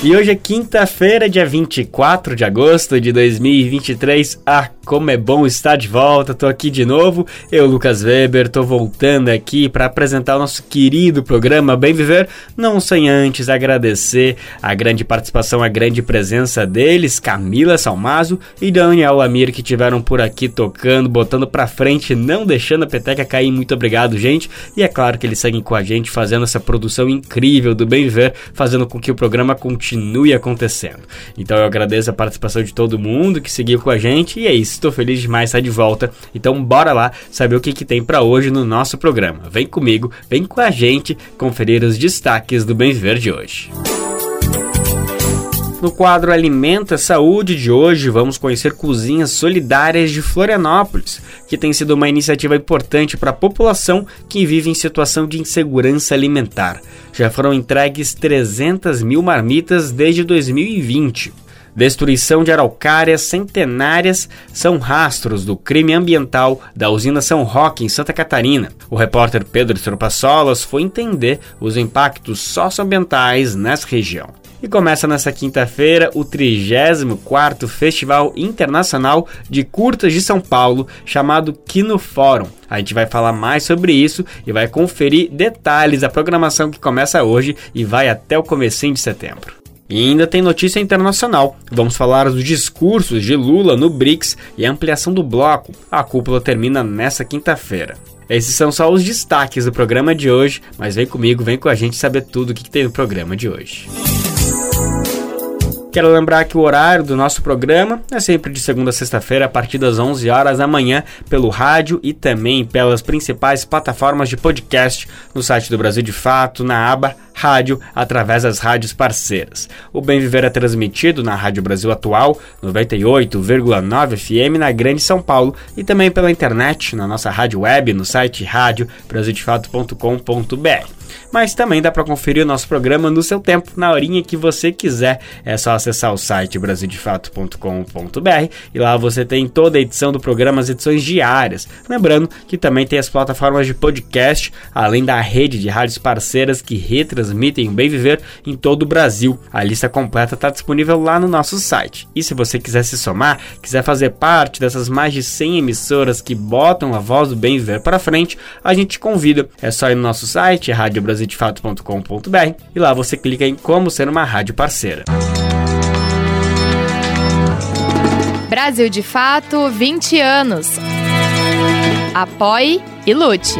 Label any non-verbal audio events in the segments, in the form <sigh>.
E hoje é quinta-feira, dia 24 de agosto de 2023. Ah, como é bom estar de volta. Tô aqui de novo. Eu, Lucas Weber, tô voltando aqui para apresentar o nosso querido programa Bem Viver, não sem antes agradecer a grande participação, a grande presença deles, Camila Salmazo e Daniel Amir que tiveram por aqui tocando, botando para frente, não deixando a peteca cair. Muito obrigado, gente. E é claro que eles seguem com a gente fazendo essa produção incrível do Bem Viver, fazendo com que o programa continue acontecendo. Então eu agradeço a participação de todo mundo que seguiu com a gente e é isso estou feliz demais estar de volta. Então bora lá saber o que, que tem para hoje no nosso programa. Vem comigo, vem com a gente conferir os destaques do Bem Viver de hoje. No quadro Alimenta Saúde de hoje, vamos conhecer cozinhas solidárias de Florianópolis, que tem sido uma iniciativa importante para a população que vive em situação de insegurança alimentar. Já foram entregues 300 mil marmitas desde 2020. Destruição de araucárias centenárias são rastros do crime ambiental da usina São Roque, em Santa Catarina. O repórter Pedro Tropassolas foi entender os impactos socioambientais nessa região. E começa nessa quinta-feira o 34º Festival Internacional de Curtas de São Paulo, chamado Kino Fórum. A gente vai falar mais sobre isso e vai conferir detalhes da programação que começa hoje e vai até o comecinho de setembro. E ainda tem notícia internacional. Vamos falar dos discursos de Lula no BRICS e a ampliação do bloco. A cúpula termina nesta quinta-feira. Esses são só os destaques do programa de hoje, mas vem comigo, vem com a gente saber tudo o que tem no programa de hoje. Quero lembrar que o horário do nosso programa é sempre de segunda a sexta-feira, a partir das 11 horas da manhã, pelo rádio e também pelas principais plataformas de podcast no site do Brasil de Fato, na aba Rádio, através das rádios parceiras. O Bem Viver é transmitido na Rádio Brasil Atual, 98,9 FM na Grande São Paulo e também pela internet, na nossa rádio web, no site radiobrasildefato.com.br mas também dá para conferir o nosso programa no seu tempo, na horinha que você quiser. É só acessar o site brasildefato.com.br e lá você tem toda a edição do programa, as edições diárias. Lembrando que também tem as plataformas de podcast, além da rede de rádios parceiras que retransmitem o Bem Viver em todo o Brasil. A lista completa está disponível lá no nosso site. E se você quiser se somar, quiser fazer parte dessas mais de 100 emissoras que botam a voz do Bem Viver para frente, a gente te convida. É só ir no nosso site, Rádio Brasil brasildefato.com.br e lá você clica em como ser uma rádio parceira. Brasil de Fato 20 anos. Apoie e lute.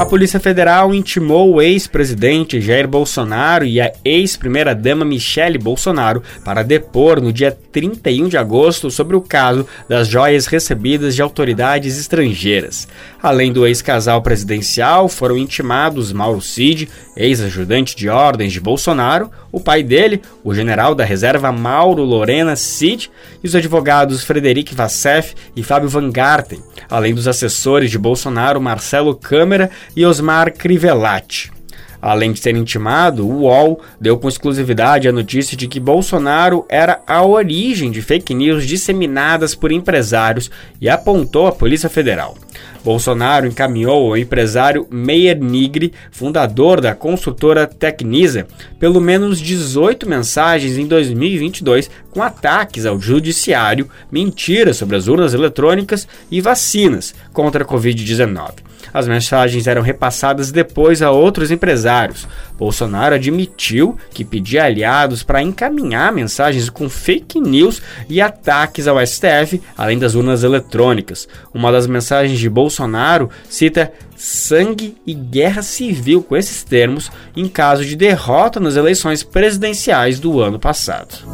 A Polícia Federal intimou o ex-presidente Jair Bolsonaro e a ex-primeira-dama Michele Bolsonaro para depor no dia 31 de agosto sobre o caso das joias recebidas de autoridades estrangeiras. Além do ex-casal presidencial, foram intimados Mauro Cid, ex-ajudante de ordens de Bolsonaro, o pai dele, o general da reserva Mauro Lorena Cid, e os advogados Frederic Vassef e Fábio Van Garten, além dos assessores de Bolsonaro Marcelo Câmara e Osmar Crivellati. Além de ser intimado, o UOL deu com exclusividade a notícia de que Bolsonaro era a origem de fake news disseminadas por empresários e apontou a Polícia Federal. Bolsonaro encaminhou ao empresário Meyer Nigri, fundador da construtora Tecnisa, pelo menos 18 mensagens em 2022 com ataques ao judiciário, mentiras sobre as urnas eletrônicas e vacinas contra a Covid-19. As mensagens eram repassadas depois a outros empresários. Bolsonaro admitiu que pedia aliados para encaminhar mensagens com fake news e ataques ao STF, além das urnas eletrônicas. Uma das mensagens de Bolsonaro cita sangue e guerra civil com esses termos em caso de derrota nas eleições presidenciais do ano passado.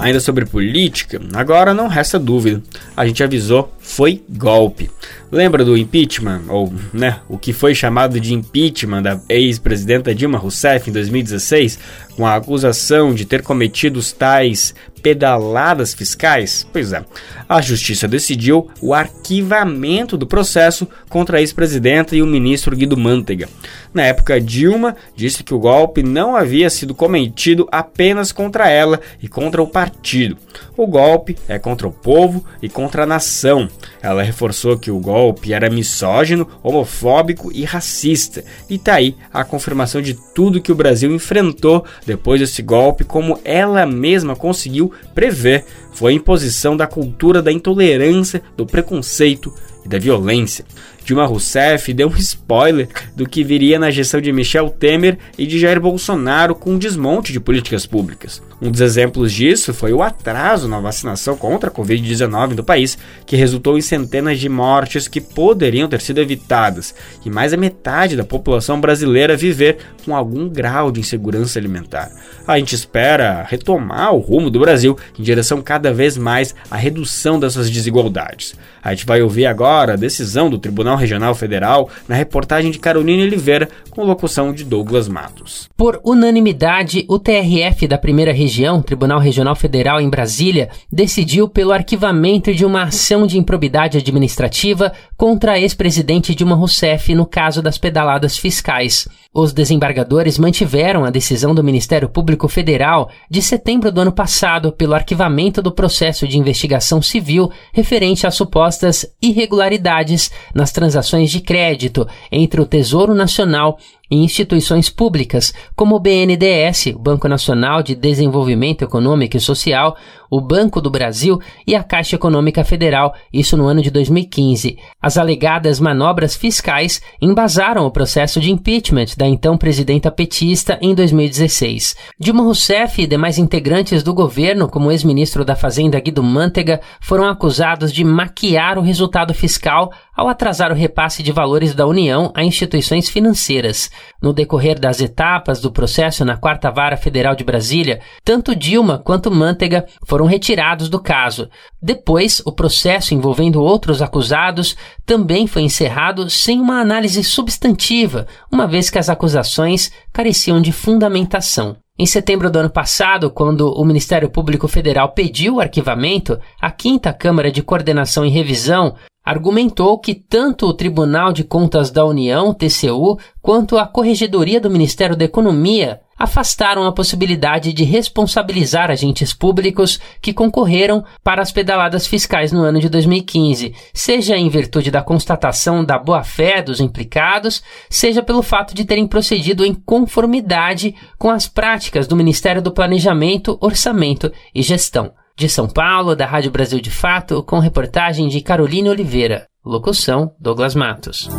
Ainda sobre política, agora não resta dúvida. A gente avisou foi golpe. Lembra do impeachment, ou né, o que foi chamado de impeachment da ex-presidenta Dilma Rousseff em 2016, com a acusação de ter cometido os tais pedaladas fiscais? Pois é, a justiça decidiu o arquivamento do processo contra a ex-presidenta e o ministro Guido Mantega. Na época, Dilma disse que o golpe não havia sido cometido apenas contra ela e contra o partido. O golpe é contra o povo e contra a nação. Ela reforçou que o golpe era misógino, homofóbico e racista. E tá aí a confirmação de tudo que o Brasil enfrentou depois desse golpe, como ela mesma conseguiu prever. Foi a imposição da cultura da intolerância, do preconceito e da violência. Dilma Rousseff deu um spoiler do que viria na gestão de Michel Temer e de Jair Bolsonaro com um desmonte de políticas públicas. Um dos exemplos disso foi o atraso na vacinação contra a Covid-19 no país, que resultou em centenas de mortes que poderiam ter sido evitadas, e mais da metade da população brasileira viver com algum grau de insegurança alimentar. A gente espera retomar o rumo do Brasil em direção cada vez mais à redução dessas desigualdades. A gente vai ouvir agora a decisão do Tribunal Regional Federal na reportagem de Carolina Oliveira com locução de Douglas Matos. Por unanimidade, o TRF da primeira região, Tribunal Regional Federal em Brasília, decidiu pelo arquivamento de uma ação de improbidade administrativa contra a ex-presidente Dilma Rousseff no caso das pedaladas fiscais. Os desembargadores mantiveram a decisão do Ministério Público Federal de setembro do ano passado pelo arquivamento do processo de investigação civil referente a supostas irregularidades nas transações de crédito entre o Tesouro Nacional e instituições públicas, como o BNDES, o Banco Nacional de Desenvolvimento Econômico e Social, o Banco do Brasil e a Caixa Econômica Federal, isso no ano de 2015. As alegadas manobras fiscais embasaram o processo de impeachment da então presidenta petista em 2016. Dilma Rousseff e demais integrantes do governo, como ex-ministro da Fazenda Guido Mantega, foram acusados de maquiar o resultado fiscal ao atrasar o repasse de valores da União a instituições financeiras. No decorrer das etapas do processo na Quarta Vara Federal de Brasília, tanto Dilma quanto Mantega foram retirados do caso. Depois, o processo envolvendo outros acusados também foi encerrado sem uma análise substantiva, uma vez que as acusações careciam de fundamentação. Em setembro do ano passado, quando o Ministério Público Federal pediu o arquivamento, a Quinta Câmara de Coordenação e Revisão argumentou que tanto o Tribunal de Contas da União, TCU, quanto a Corregedoria do Ministério da Economia afastaram a possibilidade de responsabilizar agentes públicos que concorreram para as pedaladas fiscais no ano de 2015, seja em virtude da constatação da boa-fé dos implicados, seja pelo fato de terem procedido em conformidade com as práticas do Ministério do Planejamento, Orçamento e Gestão. De São Paulo, da Rádio Brasil de Fato, com reportagem de Carolina Oliveira. Locução: Douglas Matos.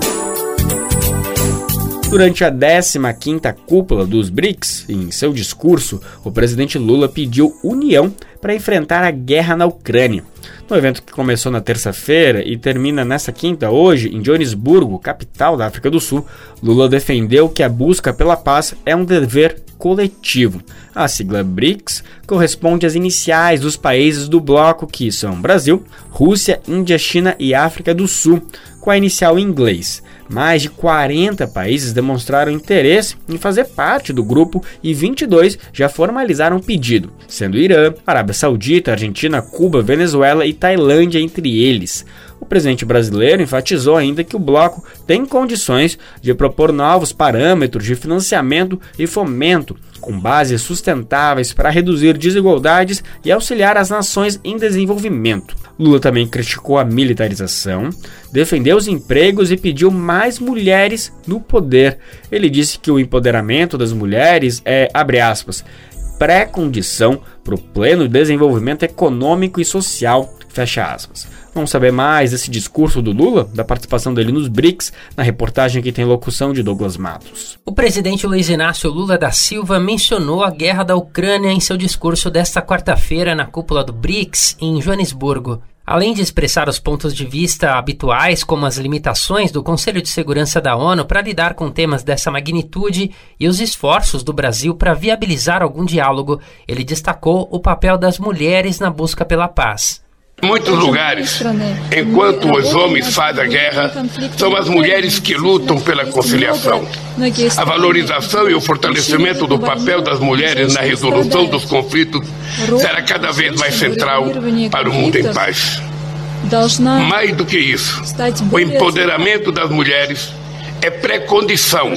Durante a 15ª cúpula dos BRICS, em seu discurso, o presidente Lula pediu união para enfrentar a guerra na Ucrânia. No evento que começou na terça-feira e termina nesta quinta, hoje, em Joanesburgo, capital da África do Sul, Lula defendeu que a busca pela paz é um dever coletivo. A sigla BRICS corresponde às iniciais dos países do bloco que são Brasil, Rússia, Índia, China e África do Sul, com a inicial em inglês. Mais de 40 países demonstraram interesse em fazer parte do grupo e 22 já formalizaram o pedido, sendo Irã, Arábia Saudita, Argentina, Cuba, Venezuela e Tailândia entre eles. O presidente brasileiro enfatizou ainda que o bloco tem condições de propor novos parâmetros de financiamento e fomento com bases sustentáveis para reduzir desigualdades e auxiliar as nações em desenvolvimento. Lula também criticou a militarização, defendeu os empregos e pediu mais mulheres no poder. Ele disse que o empoderamento das mulheres é, abre aspas, pré-condição para o pleno desenvolvimento econômico e social, fecha aspas. Vamos saber mais desse discurso do Lula, da participação dele nos BRICS, na reportagem que tem locução de Douglas Matos. O presidente Luiz Inácio Lula da Silva mencionou a guerra da Ucrânia em seu discurso desta quarta-feira na cúpula do BRICS, em Joanesburgo. Além de expressar os pontos de vista habituais, como as limitações do Conselho de Segurança da ONU para lidar com temas dessa magnitude e os esforços do Brasil para viabilizar algum diálogo, ele destacou o papel das mulheres na busca pela paz. Muitos lugares, enquanto os homens fazem a guerra, são as mulheres que lutam pela conciliação. A valorização e o fortalecimento do papel das mulheres na resolução dos conflitos será cada vez mais central para o mundo em paz. Mais do que isso, o empoderamento das mulheres é pré-condição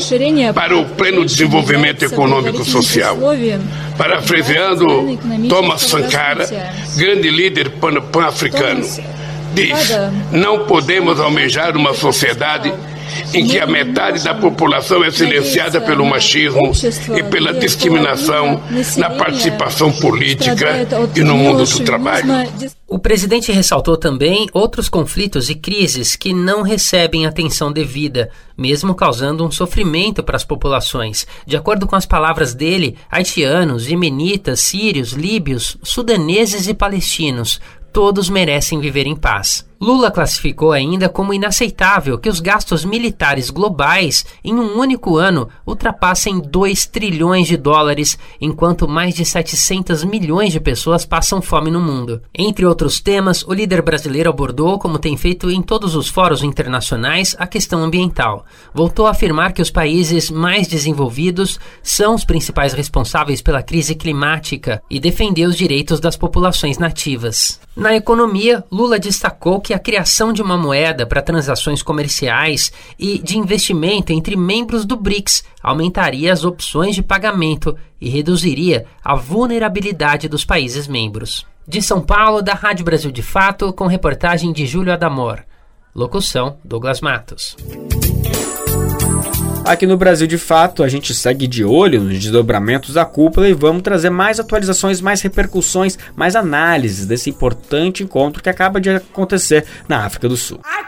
para o pleno desenvolvimento econômico social. Parafraseando Thomas Sankara, grande líder pan-africano, diz: não podemos almejar uma sociedade em que a metade da população é silenciada pelo machismo e pela discriminação na participação política e no mundo do trabalho. O presidente ressaltou também outros conflitos e crises que não recebem atenção devida, mesmo causando um sofrimento para as populações. De acordo com as palavras dele, haitianos, yemenitas, sírios, líbios, sudaneses e palestinos todos merecem viver em paz. Lula classificou ainda como inaceitável que os gastos militares globais em um único ano ultrapassem 2 trilhões de dólares, enquanto mais de 700 milhões de pessoas passam fome no mundo. Entre outros temas, o líder brasileiro abordou, como tem feito em todos os fóruns internacionais, a questão ambiental. Voltou a afirmar que os países mais desenvolvidos são os principais responsáveis pela crise climática e defendeu os direitos das populações nativas. Na economia, Lula destacou que a criação de uma moeda para transações comerciais e de investimento entre membros do BRICS aumentaria as opções de pagamento e reduziria a vulnerabilidade dos países membros. De São Paulo, da Rádio Brasil de Fato, com reportagem de Júlio Adamor. Locução: Douglas Matos. Aqui no Brasil, de fato, a gente segue de olho nos desdobramentos da cúpula e vamos trazer mais atualizações, mais repercussões, mais análises desse importante encontro que acaba de acontecer na África do Sul. A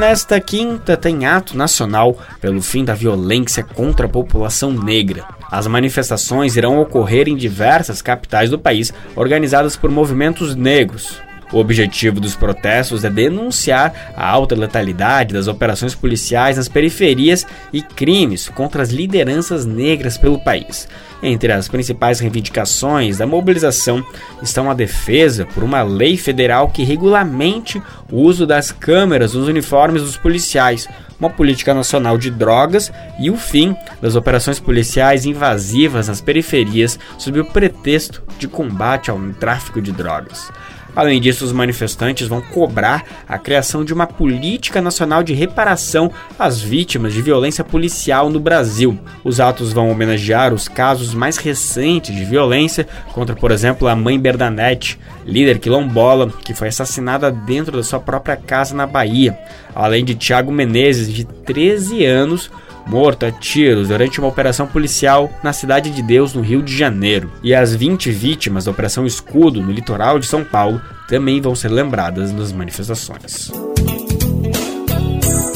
Nesta quinta tem ato nacional pelo fim da violência contra a população negra. As manifestações irão ocorrer em diversas capitais do país, organizadas por movimentos negros. O objetivo dos protestos é denunciar a alta letalidade das operações policiais nas periferias e crimes contra as lideranças negras pelo país. Entre as principais reivindicações da mobilização estão a defesa por uma lei federal que regulamente o uso das câmeras nos uniformes dos policiais, uma política nacional de drogas e o fim das operações policiais invasivas nas periferias sob o pretexto de combate ao tráfico de drogas. Além disso, os manifestantes vão cobrar a criação de uma política nacional de reparação às vítimas de violência policial no Brasil. Os atos vão homenagear os casos mais recentes de violência contra, por exemplo, a mãe Bernadette, líder quilombola, que foi assassinada dentro da sua própria casa na Bahia, além de Tiago Menezes, de 13 anos, morto a tiros durante uma operação policial na Cidade de Deus, no Rio de Janeiro. E as 20 vítimas da Operação Escudo, no litoral de São Paulo, também vão ser lembradas nas manifestações.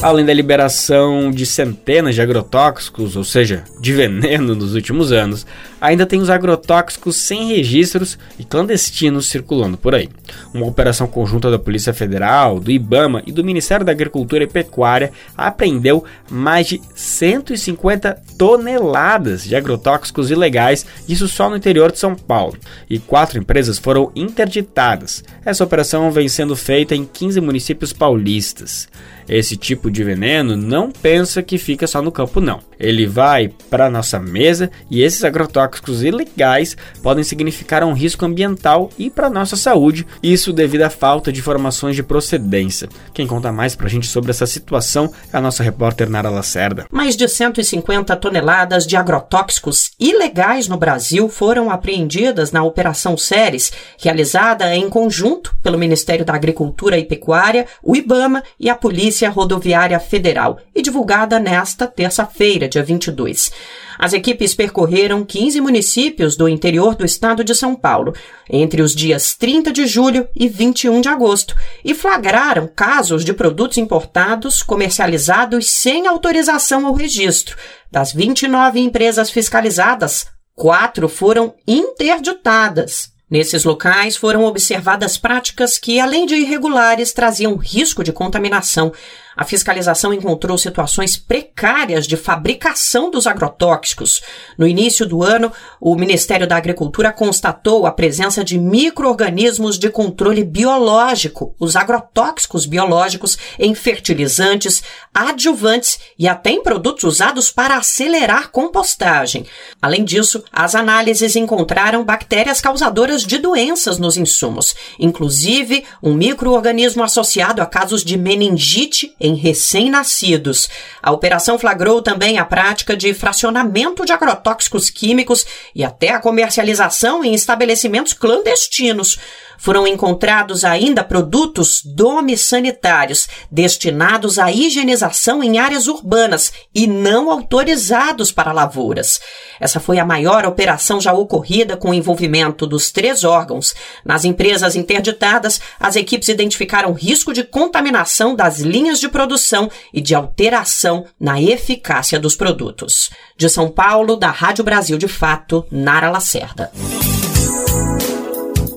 Além da liberação de centenas de agrotóxicos, ou seja, de veneno nos últimos anos, ainda tem os agrotóxicos sem registros e clandestinos circulando por aí. Uma operação conjunta da Polícia Federal, do IBAMA e do Ministério da Agricultura e Pecuária apreendeu mais de 150 toneladas de agrotóxicos ilegais, isso só no interior de São Paulo, e quatro empresas foram interditadas. Essa operação vem sendo feita em 15 municípios paulistas. Esse tipo de veneno não pensa que fica só no campo, não. Ele vai para nossa mesa e esses agrotóxicos ilegais podem significar um risco ambiental e para nossa saúde, isso devido à falta de informações de procedência. Quem conta mais para a gente sobre essa situação é a nossa repórter Nara Lacerda. Mais de 150 toneladas de agrotóxicos ilegais no Brasil foram apreendidas na Operação Ceres, realizada em conjunto pelo Ministério da Agricultura e Pecuária, o IBAMA e a Polícia Rodoviária Federal e divulgada nesta terça-feira, dia 22. As equipes percorreram 15 municípios do interior do estado de São Paulo entre os dias 30 de julho e 21 de agosto e flagraram casos de produtos importados comercializados sem autorização ao registro. Das 29 empresas fiscalizadas, quatro foram interditadas. Nesses locais foram observadas práticas que, além de irregulares, traziam risco de contaminação. A fiscalização encontrou situações precárias de fabricação dos agrotóxicos. No início do ano, o Ministério da Agricultura constatou a presença de microorganismos de controle biológico, os agrotóxicos biológicos, em fertilizantes, adjuvantes e até em produtos usados para acelerar compostagem. Além disso, as análises encontraram bactérias causadoras de doenças nos insumos, inclusive um microorganismo associado a casos de meningite em recém-nascidos. A operação flagrou também a prática de fracionamento de agrotóxicos químicos e até a comercialização em estabelecimentos clandestinos foram encontrados ainda produtos domissanitários destinados à higienização em áreas urbanas e não autorizados para lavouras. Essa foi a maior operação já ocorrida com o envolvimento dos três órgãos. Nas empresas interditadas, as equipes identificaram risco de contaminação das linhas de produção e de alteração na eficácia dos produtos. De São Paulo, da Rádio Brasil de Fato, Nara Lacerda.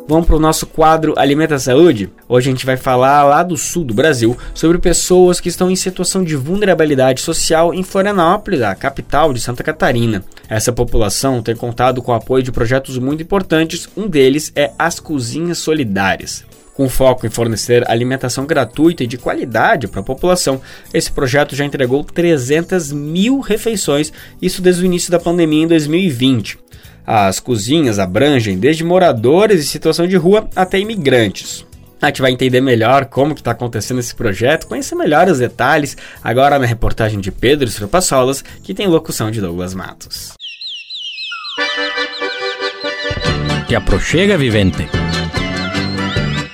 Vamos para o nosso quadro Alimenta Saúde. Hoje a gente vai falar lá do sul do Brasil sobre pessoas que estão em situação de vulnerabilidade social em Florianópolis, a capital de Santa Catarina. Essa população tem contado com o apoio de projetos muito importantes, um deles é as Cozinhas Solidárias. Com foco em fornecer alimentação gratuita e de qualidade para a população, esse projeto já entregou 300 mil refeições, isso desde o início da pandemia em 2020. As cozinhas abrangem desde moradores em situação de rua até imigrantes. A gente vai entender melhor como que está acontecendo esse projeto, conhecer melhor os detalhes, agora na reportagem de Pedro Estropassolas, que tem locução de Douglas Matos. Te aproxega, vivente.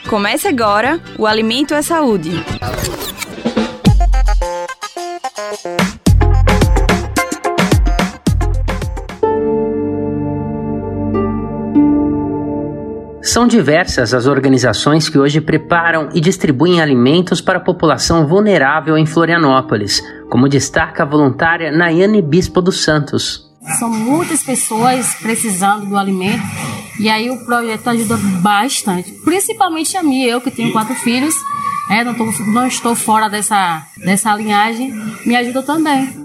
Comece agora o Alimento é Saúde. São diversas as organizações que hoje preparam e distribuem alimentos para a população vulnerável em Florianópolis, como destaca a voluntária Nayane Bispo dos Santos. São muitas pessoas precisando do alimento e aí o projeto ajuda bastante, principalmente a mim, eu que tenho quatro filhos, é, não, tô, não estou fora dessa, dessa linhagem, me ajuda também.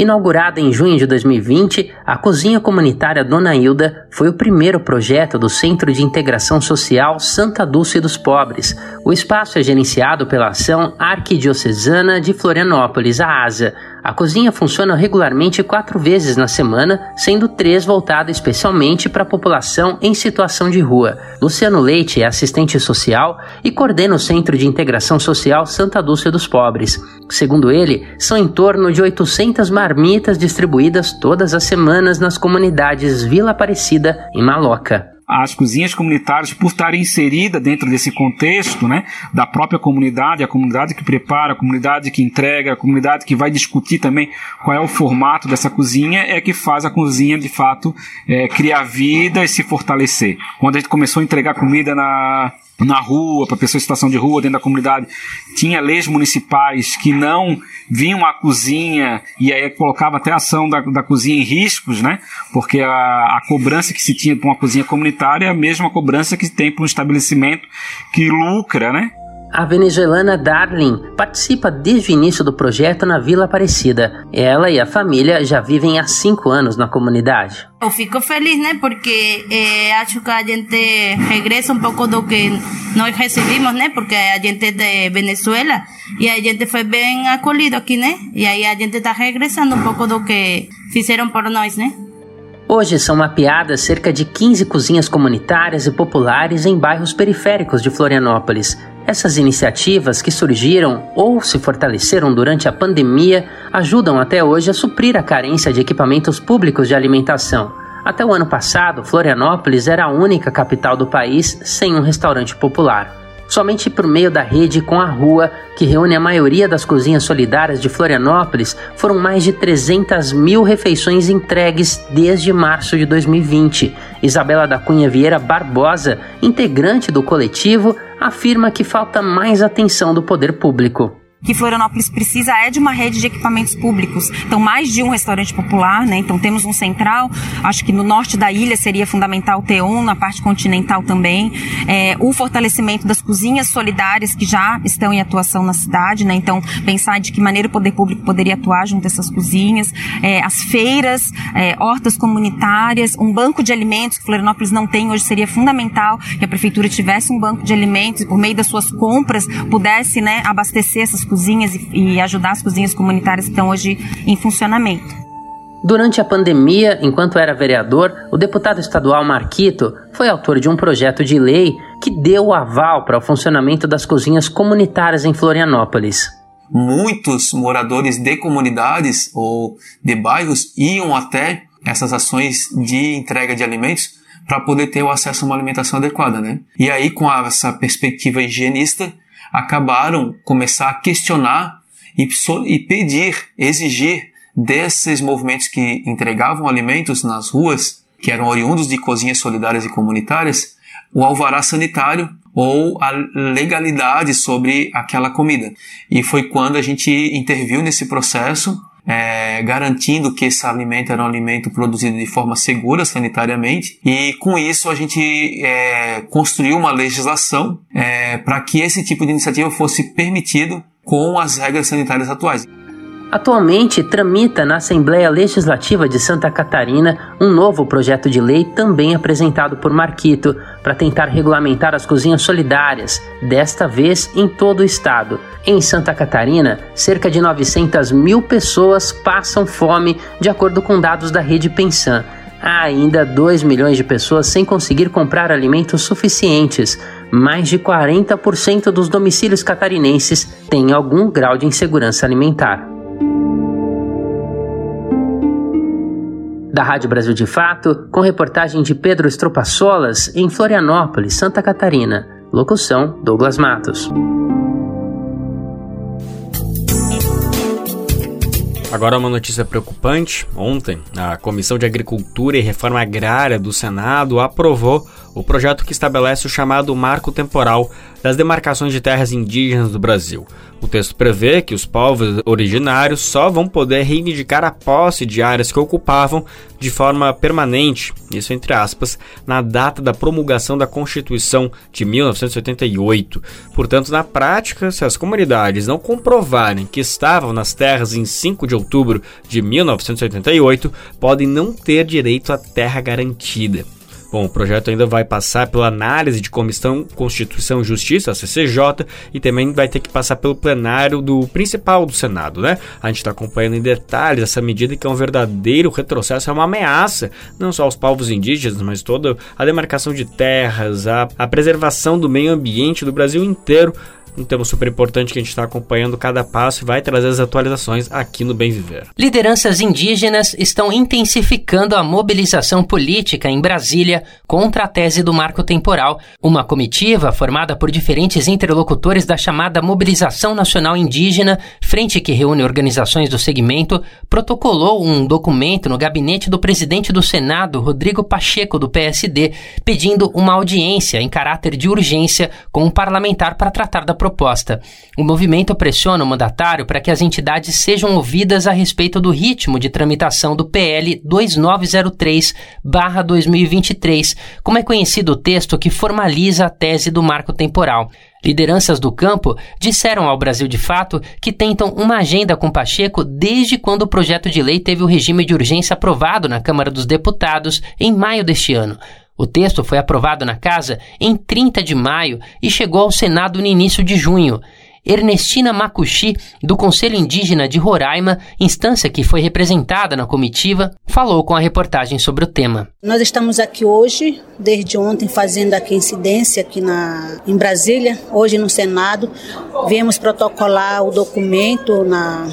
Inaugurada em junho de 2020, a Cozinha Comunitária Dona Hilda foi o primeiro projeto do Centro de Integração Social Santa Dulce dos Pobres. O espaço é gerenciado pela Ação Arquidiocesana de Florianópolis, a ASA, a cozinha funciona regularmente quatro vezes na semana, sendo três voltadas especialmente para a população em situação de rua. Luciano Leite é assistente social e coordena o Centro de Integração Social Santa Dulce dos Pobres. Segundo ele, são em torno de 800 marmitas distribuídas todas as semanas nas comunidades Vila Aparecida e Maloca as cozinhas comunitárias, por estarem inseridas dentro desse contexto né, da própria comunidade, a comunidade que prepara, a comunidade que entrega, a comunidade que vai discutir também qual é o formato dessa cozinha, é que faz a cozinha de fato é, criar vida e se fortalecer. Quando a gente começou a entregar comida na, na rua, para pessoas em situação de rua, dentro da comunidade, tinha leis municipais que não vinham à cozinha e aí colocava até a ação da, da cozinha em riscos, né? Porque a, a cobrança que se tinha para uma cozinha comunitária é a mesma cobrança que tem para um estabelecimento que lucra, né? A venezuelana Darlene participa desde o início do projeto na Vila Aparecida. Ela e a família já vivem há cinco anos na comunidade. Eu fico feliz, né? Porque eh, acho que a gente regressa um pouco do que nós recebemos, né? Porque a gente é de Venezuela e a gente foi bem acolhido aqui, né? E aí a gente está regressando um pouco do que fizeram por nós, né? Hoje são mapeadas cerca de 15 cozinhas comunitárias e populares em bairros periféricos de Florianópolis. Essas iniciativas que surgiram ou se fortaleceram durante a pandemia ajudam até hoje a suprir a carência de equipamentos públicos de alimentação. Até o ano passado, Florianópolis era a única capital do país sem um restaurante popular. Somente por meio da rede Com a Rua, que reúne a maioria das cozinhas solidárias de Florianópolis, foram mais de 300 mil refeições entregues desde março de 2020. Isabela da Cunha Vieira Barbosa, integrante do coletivo, afirma que falta mais atenção do poder público. Que Florianópolis precisa é de uma rede de equipamentos públicos. Então, mais de um restaurante popular, né? Então, temos um central, acho que no norte da ilha seria fundamental ter um, na parte continental também. É, o fortalecimento das cozinhas solidárias que já estão em atuação na cidade, né? Então, pensar de que maneira o poder público poderia atuar junto a essas cozinhas. É, as feiras, é, hortas comunitárias, um banco de alimentos que Florianópolis não tem hoje seria fundamental que a prefeitura tivesse um banco de alimentos e por meio das suas compras pudesse, né, abastecer essas cozinhas e, e ajudar as cozinhas comunitárias que estão hoje em funcionamento. Durante a pandemia, enquanto era vereador, o deputado estadual Marquito foi autor de um projeto de lei que deu o aval para o funcionamento das cozinhas comunitárias em Florianópolis. Muitos moradores de comunidades ou de bairros iam até essas ações de entrega de alimentos para poder ter o acesso a uma alimentação adequada, né? E aí, com essa perspectiva higienista, acabaram começar a questionar e, e pedir, exigir desses movimentos que entregavam alimentos nas ruas, que eram oriundos de cozinhas solidárias e comunitárias, o alvará sanitário ou a legalidade sobre aquela comida. E foi quando a gente interviu nesse processo é, garantindo que esse alimento era um alimento produzido de forma segura sanitariamente e com isso a gente é, construiu uma legislação é, para que esse tipo de iniciativa fosse permitido com as regras sanitárias atuais. Atualmente tramita na Assembleia Legislativa de Santa Catarina um novo projeto de lei também apresentado por Marquito para tentar regulamentar as cozinhas solidárias, desta vez em todo o estado. Em Santa Catarina, cerca de 900 mil pessoas passam fome, de acordo com dados da rede Pensan. Há ainda 2 milhões de pessoas sem conseguir comprar alimentos suficientes. Mais de 40% dos domicílios catarinenses têm algum grau de insegurança alimentar. Da Rádio Brasil de Fato, com reportagem de Pedro Estropaçolas, em Florianópolis, Santa Catarina. Locução: Douglas Matos. Agora uma notícia preocupante. Ontem, a Comissão de Agricultura e Reforma Agrária do Senado aprovou o projeto que estabelece o chamado Marco Temporal das demarcações de terras indígenas do Brasil. O texto prevê que os povos originários só vão poder reivindicar a posse de áreas que ocupavam de forma permanente, isso entre aspas, na data da promulgação da Constituição de 1988. Portanto, na prática, se as comunidades não comprovarem que estavam nas terras em 5 de outubro de 1988, podem não ter direito à terra garantida. Bom, o projeto ainda vai passar pela análise de Comissão Constituição e Justiça, a CCJ, e também vai ter que passar pelo plenário do principal do Senado, né? A gente está acompanhando em detalhes essa medida que é um verdadeiro retrocesso, é uma ameaça, não só aos povos indígenas, mas toda a demarcação de terras, a, a preservação do meio ambiente do Brasil inteiro um tema super importante que a gente está acompanhando cada passo e vai trazer as atualizações aqui no Bem Viver. Lideranças indígenas estão intensificando a mobilização política em Brasília contra a tese do marco temporal. Uma comitiva formada por diferentes interlocutores da chamada Mobilização Nacional Indígena, frente que reúne organizações do segmento, protocolou um documento no gabinete do presidente do Senado, Rodrigo Pacheco, do PSD, pedindo uma audiência em caráter de urgência com um parlamentar para tratar da proposta. O movimento pressiona o mandatário para que as entidades sejam ouvidas a respeito do ritmo de tramitação do PL 2903-2023, como é conhecido o texto que formaliza a tese do marco temporal. Lideranças do campo disseram ao Brasil de Fato que tentam uma agenda com Pacheco desde quando o projeto de lei teve o regime de urgência aprovado na Câmara dos Deputados em maio deste ano. O texto foi aprovado na Casa em 30 de maio e chegou ao Senado no início de junho. Ernestina Macuxi, do Conselho Indígena de Roraima, instância que foi representada na comitiva, falou com a reportagem sobre o tema. Nós estamos aqui hoje, desde ontem, fazendo aqui incidência aqui na, em Brasília, hoje no Senado. Viemos protocolar o documento na,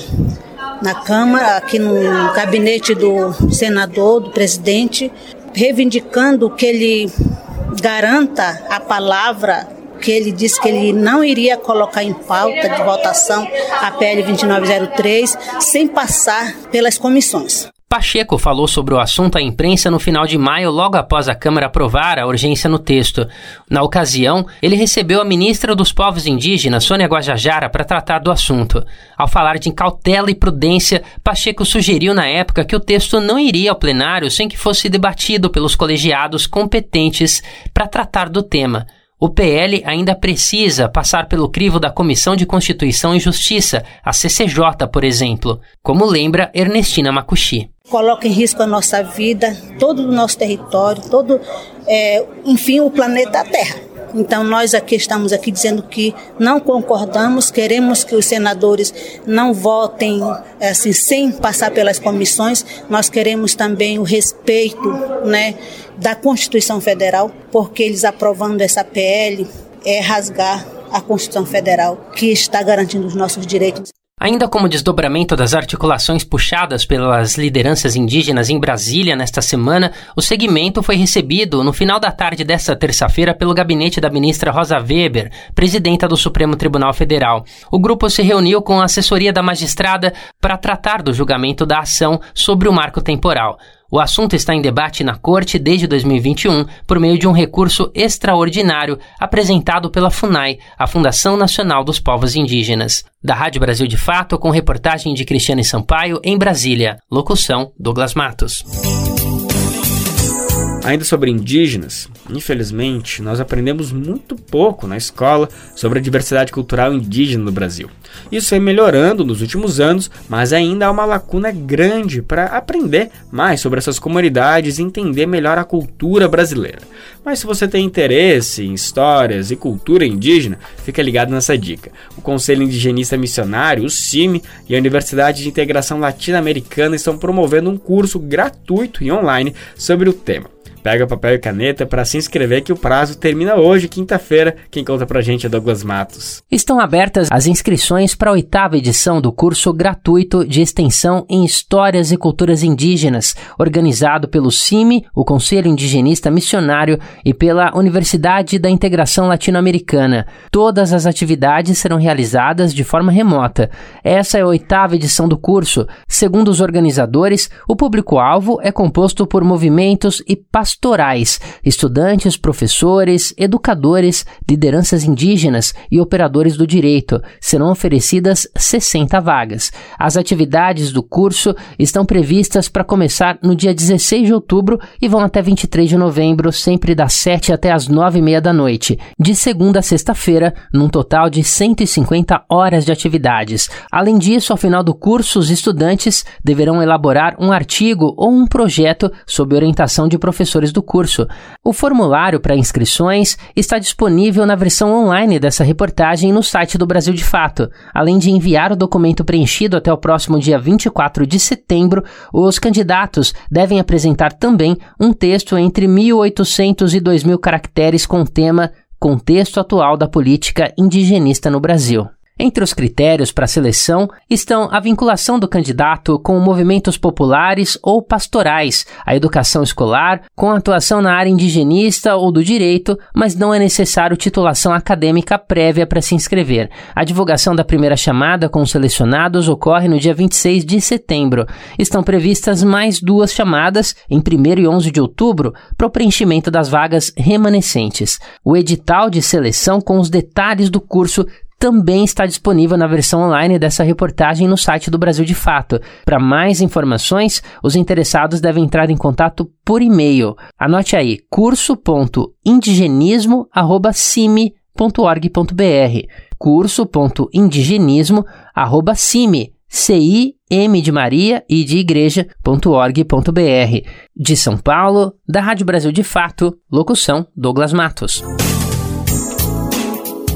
na Câmara, aqui no gabinete do senador, do presidente, reivindicando que ele garanta a palavra que ele disse que ele não iria colocar em pauta de votação a PL 2903 sem passar pelas comissões. Pacheco falou sobre o assunto à imprensa no final de maio, logo após a Câmara aprovar a urgência no texto. Na ocasião, ele recebeu a ministra dos Povos Indígenas, Sônia Guajajara, para tratar do assunto. Ao falar de cautela e prudência, Pacheco sugeriu na época que o texto não iria ao plenário sem que fosse debatido pelos colegiados competentes para tratar do tema. O PL ainda precisa passar pelo crivo da Comissão de Constituição e Justiça, a CCJ, por exemplo, como lembra Ernestina Macuxi. Coloca em risco a nossa vida, todo o nosso território, todo, é, enfim, o planeta Terra. Então nós aqui estamos aqui dizendo que não concordamos, queremos que os senadores não votem assim sem passar pelas comissões. Nós queremos também o respeito, né, da Constituição Federal, porque eles aprovando essa PL é rasgar a Constituição Federal que está garantindo os nossos direitos. Ainda como desdobramento das articulações puxadas pelas lideranças indígenas em Brasília nesta semana, o segmento foi recebido no final da tarde desta terça-feira pelo gabinete da ministra Rosa Weber, presidenta do Supremo Tribunal Federal. O grupo se reuniu com a assessoria da magistrada para tratar do julgamento da ação sobre o marco temporal. O assunto está em debate na Corte desde 2021 por meio de um recurso extraordinário apresentado pela FUNAI, a Fundação Nacional dos Povos Indígenas. Da Rádio Brasil de Fato, com reportagem de Cristiane Sampaio, em Brasília. Locução: Douglas Matos. Ainda sobre indígenas, infelizmente, nós aprendemos muito pouco na escola sobre a diversidade cultural indígena no Brasil. Isso vem melhorando nos últimos anos, mas ainda há uma lacuna grande para aprender mais sobre essas comunidades e entender melhor a cultura brasileira. Mas se você tem interesse em histórias e cultura indígena, fica ligado nessa dica. O Conselho Indigenista Missionário, o CIMI, e a Universidade de Integração Latino-Americana estão promovendo um curso gratuito e online sobre o tema. Pega papel e caneta para se inscrever que o prazo termina hoje, quinta-feira. Quem conta pra gente é Douglas Matos. Estão abertas as inscrições para a oitava edição do curso gratuito de extensão em Histórias e Culturas Indígenas, organizado pelo CIMI, o Conselho Indigenista Missionário, e pela Universidade da Integração Latino-Americana. Todas as atividades serão realizadas de forma remota. Essa é a oitava edição do curso. Segundo os organizadores, o público-alvo é composto por movimentos e pastores pastorais, estudantes, professores, educadores, lideranças indígenas e operadores do direito. Serão oferecidas 60 vagas. As atividades do curso estão previstas para começar no dia 16 de outubro e vão até 23 de novembro, sempre das 7 até as 9 e meia da noite, de segunda a sexta-feira, num total de 150 horas de atividades. Além disso, ao final do curso, os estudantes deverão elaborar um artigo ou um projeto sob orientação de professores do curso. O formulário para inscrições está disponível na versão online dessa reportagem no site do Brasil de Fato. Além de enviar o documento preenchido até o próximo dia 24 de setembro, os candidatos devem apresentar também um texto entre 1.800 e 2.000 caracteres com o tema Contexto atual da política indigenista no Brasil. Entre os critérios para a seleção estão a vinculação do candidato com movimentos populares ou pastorais, a educação escolar, com atuação na área indigenista ou do direito, mas não é necessário titulação acadêmica prévia para se inscrever. A divulgação da primeira chamada com os selecionados ocorre no dia 26 de setembro. Estão previstas mais duas chamadas, em 1 e 11 de outubro, para o preenchimento das vagas remanescentes. O edital de seleção com os detalhes do curso também está disponível na versão online dessa reportagem no site do Brasil de Fato. Para mais informações, os interessados devem entrar em contato por e-mail. Anote aí: curso.indigenismo@cime.org.br. curso.indigenismo@cime CIM de Maria e de igreja.org.br. De São Paulo, da Rádio Brasil de Fato, locução Douglas Matos.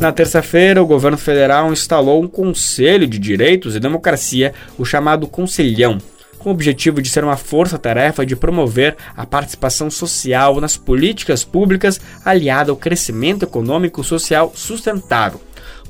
Na terça-feira, o governo federal instalou um Conselho de Direitos e Democracia, o chamado Conselhão, com o objetivo de ser uma força-tarefa de promover a participação social nas políticas públicas aliada ao crescimento econômico social sustentável.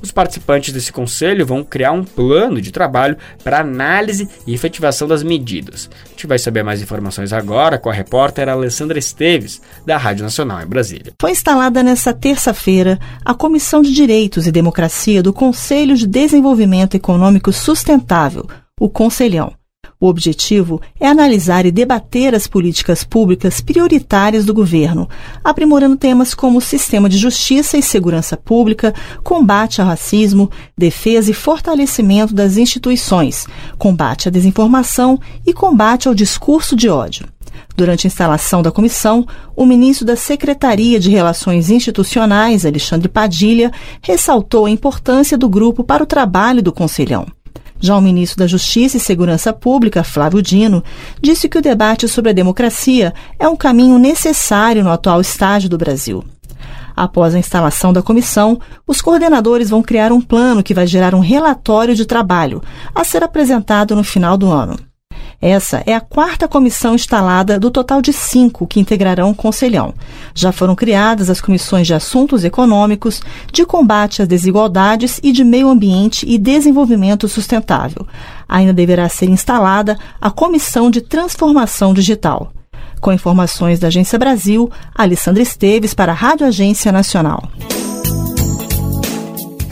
Os participantes desse conselho vão criar um plano de trabalho para análise e efetivação das medidas. A gente vai saber mais informações agora com a repórter Alessandra Esteves, da Rádio Nacional em Brasília. Foi instalada nesta terça-feira a Comissão de Direitos e Democracia do Conselho de Desenvolvimento Econômico Sustentável, o Conselhão. O objetivo é analisar e debater as políticas públicas prioritárias do governo, aprimorando temas como sistema de justiça e segurança pública, combate ao racismo, defesa e fortalecimento das instituições, combate à desinformação e combate ao discurso de ódio. Durante a instalação da comissão, o ministro da Secretaria de Relações Institucionais, Alexandre Padilha, ressaltou a importância do grupo para o trabalho do Conselhão. Já o ministro da Justiça e Segurança Pública, Flávio Dino, disse que o debate sobre a democracia é um caminho necessário no atual estágio do Brasil. Após a instalação da comissão, os coordenadores vão criar um plano que vai gerar um relatório de trabalho, a ser apresentado no final do ano. Essa é a quarta comissão instalada do total de cinco que integrarão o Conselhão. Já foram criadas as comissões de assuntos econômicos, de combate às desigualdades e de meio ambiente e desenvolvimento sustentável. Ainda deverá ser instalada a comissão de transformação digital. Com informações da Agência Brasil, Alessandra Esteves para a Rádio Agência Nacional.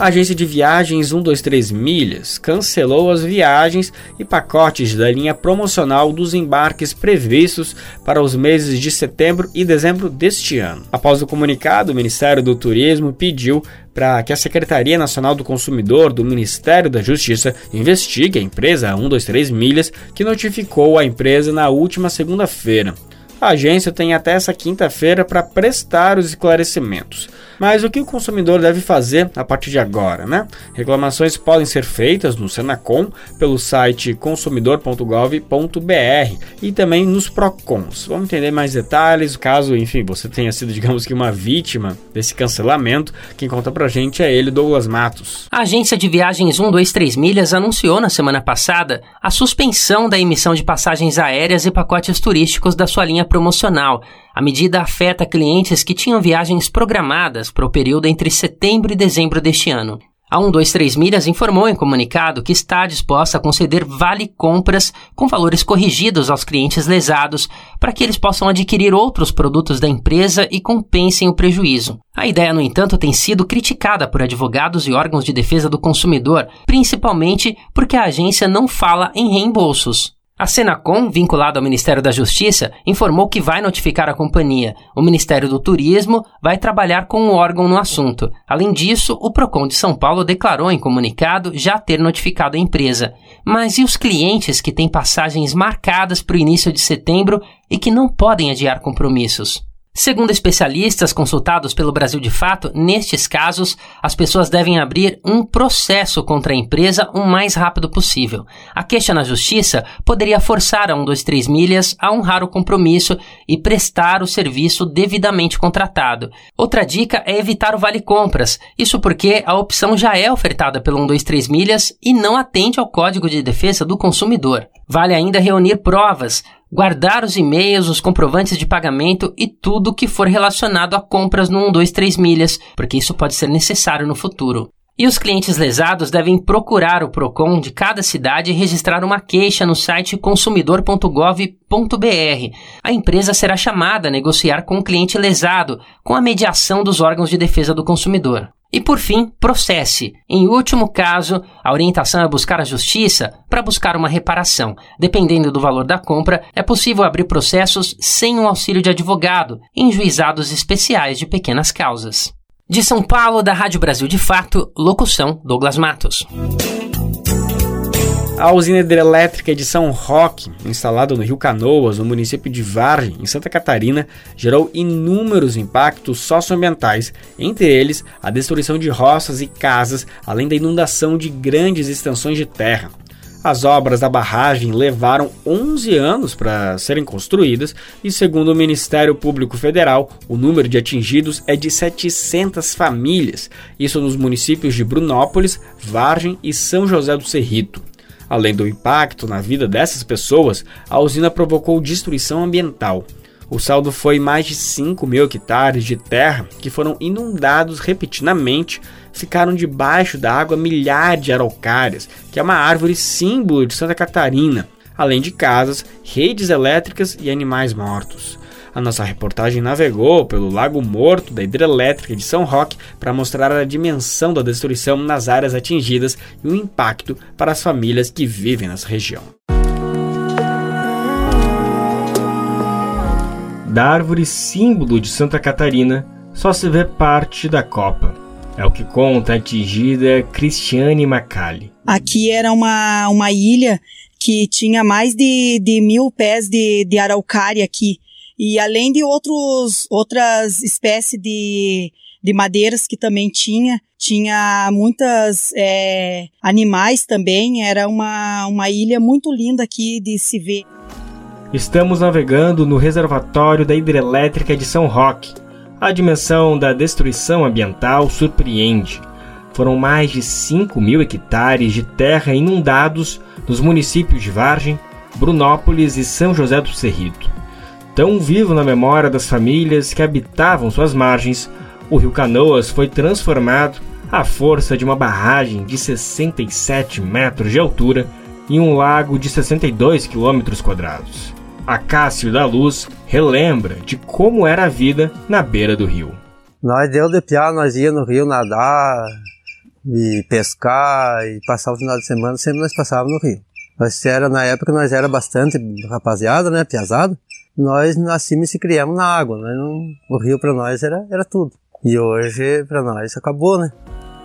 A agência de viagens 123 Milhas cancelou as viagens e pacotes da linha promocional dos embarques previstos para os meses de setembro e dezembro deste ano. Após o comunicado, o Ministério do Turismo pediu para que a Secretaria Nacional do Consumidor do Ministério da Justiça investigue a empresa 123 Milhas, que notificou a empresa na última segunda-feira. A agência tem até essa quinta-feira para prestar os esclarecimentos. Mas o que o consumidor deve fazer a partir de agora, né? Reclamações podem ser feitas no Senacom pelo site consumidor.gov.br e também nos Procons. Vamos entender mais detalhes, caso, enfim, você tenha sido, <laughs> digamos que uma vítima desse cancelamento. Quem conta pra gente é ele, Douglas Matos. A agência de viagens 123 Milhas anunciou na semana passada a suspensão da emissão de passagens aéreas e pacotes turísticos da sua linha promocional. A medida afeta clientes que tinham viagens programadas para o período entre setembro e dezembro deste ano. A 123 Milhas informou em comunicado que está disposta a conceder vale-compras com valores corrigidos aos clientes lesados para que eles possam adquirir outros produtos da empresa e compensem o prejuízo. A ideia, no entanto, tem sido criticada por advogados e órgãos de defesa do consumidor, principalmente porque a agência não fala em reembolsos. A Senacom, vinculada ao Ministério da Justiça, informou que vai notificar a companhia. O Ministério do Turismo vai trabalhar com o órgão no assunto. Além disso, o Procon de São Paulo declarou em comunicado já ter notificado a empresa. Mas e os clientes que têm passagens marcadas para o início de setembro e que não podem adiar compromissos? Segundo especialistas consultados pelo Brasil de Fato, nestes casos, as pessoas devem abrir um processo contra a empresa o mais rápido possível. A queixa na justiça poderia forçar a 123 milhas a honrar o compromisso e prestar o serviço devidamente contratado. Outra dica é evitar o vale-compras, isso porque a opção já é ofertada pelo 123 milhas e não atende ao Código de Defesa do Consumidor. Vale ainda reunir provas, guardar os e-mails, os comprovantes de pagamento e tudo que for relacionado a compras no 123 milhas, porque isso pode ser necessário no futuro. E os clientes lesados devem procurar o Procon de cada cidade e registrar uma queixa no site consumidor.gov.br. A empresa será chamada a negociar com o cliente lesado, com a mediação dos órgãos de defesa do consumidor. E por fim, processe. Em último caso, a orientação é buscar a justiça para buscar uma reparação. Dependendo do valor da compra, é possível abrir processos sem o auxílio de advogado, em juizados especiais de pequenas causas. De São Paulo, da Rádio Brasil de Fato, locução Douglas Matos. A usina hidrelétrica de São Roque, instalada no Rio Canoas, no município de Vargem, em Santa Catarina, gerou inúmeros impactos socioambientais, entre eles a destruição de roças e casas, além da inundação de grandes extensões de terra. As obras da barragem levaram 11 anos para serem construídas e, segundo o Ministério Público Federal, o número de atingidos é de 700 famílias, isso nos municípios de Brunópolis, Vargem e São José do Cerrito. Além do impacto na vida dessas pessoas, a usina provocou destruição ambiental. O saldo foi mais de 5 mil hectares de terra que foram inundados repetidamente, ficaram debaixo da água milhares de araucárias, que é uma árvore símbolo de Santa Catarina, além de casas, redes elétricas e animais mortos. A nossa reportagem navegou pelo Lago Morto da hidrelétrica de São Roque para mostrar a dimensão da destruição nas áreas atingidas e o impacto para as famílias que vivem nessa região. Da árvore símbolo de Santa Catarina, só se vê parte da copa. É o que conta a atingida Cristiane Macali. Aqui era uma, uma ilha que tinha mais de, de mil pés de, de araucária aqui. E além de outros, outras espécies de, de madeiras que também tinha, tinha muitas é, animais também. Era uma, uma ilha muito linda aqui de se ver. Estamos navegando no reservatório da hidrelétrica de São Roque. A dimensão da destruição ambiental surpreende. Foram mais de 5 mil hectares de terra inundados nos municípios de Vargem, Brunópolis e São José do Cerrito. Tão vivo na memória das famílias que habitavam suas margens, o rio Canoas foi transformado à força de uma barragem de 67 metros de altura em um lago de 62 quilômetros quadrados. Acácio da Luz relembra de como era a vida na beira do rio. Nós deu de piar, nós ia no rio nadar e pescar e passar o final de semana, sempre nós passávamos no rio. Nós era, na época nós era bastante rapaziada, né, piazada. Nós nascemos e se criamos na água, né? O rio para nós era, era tudo. E hoje para nós acabou, né?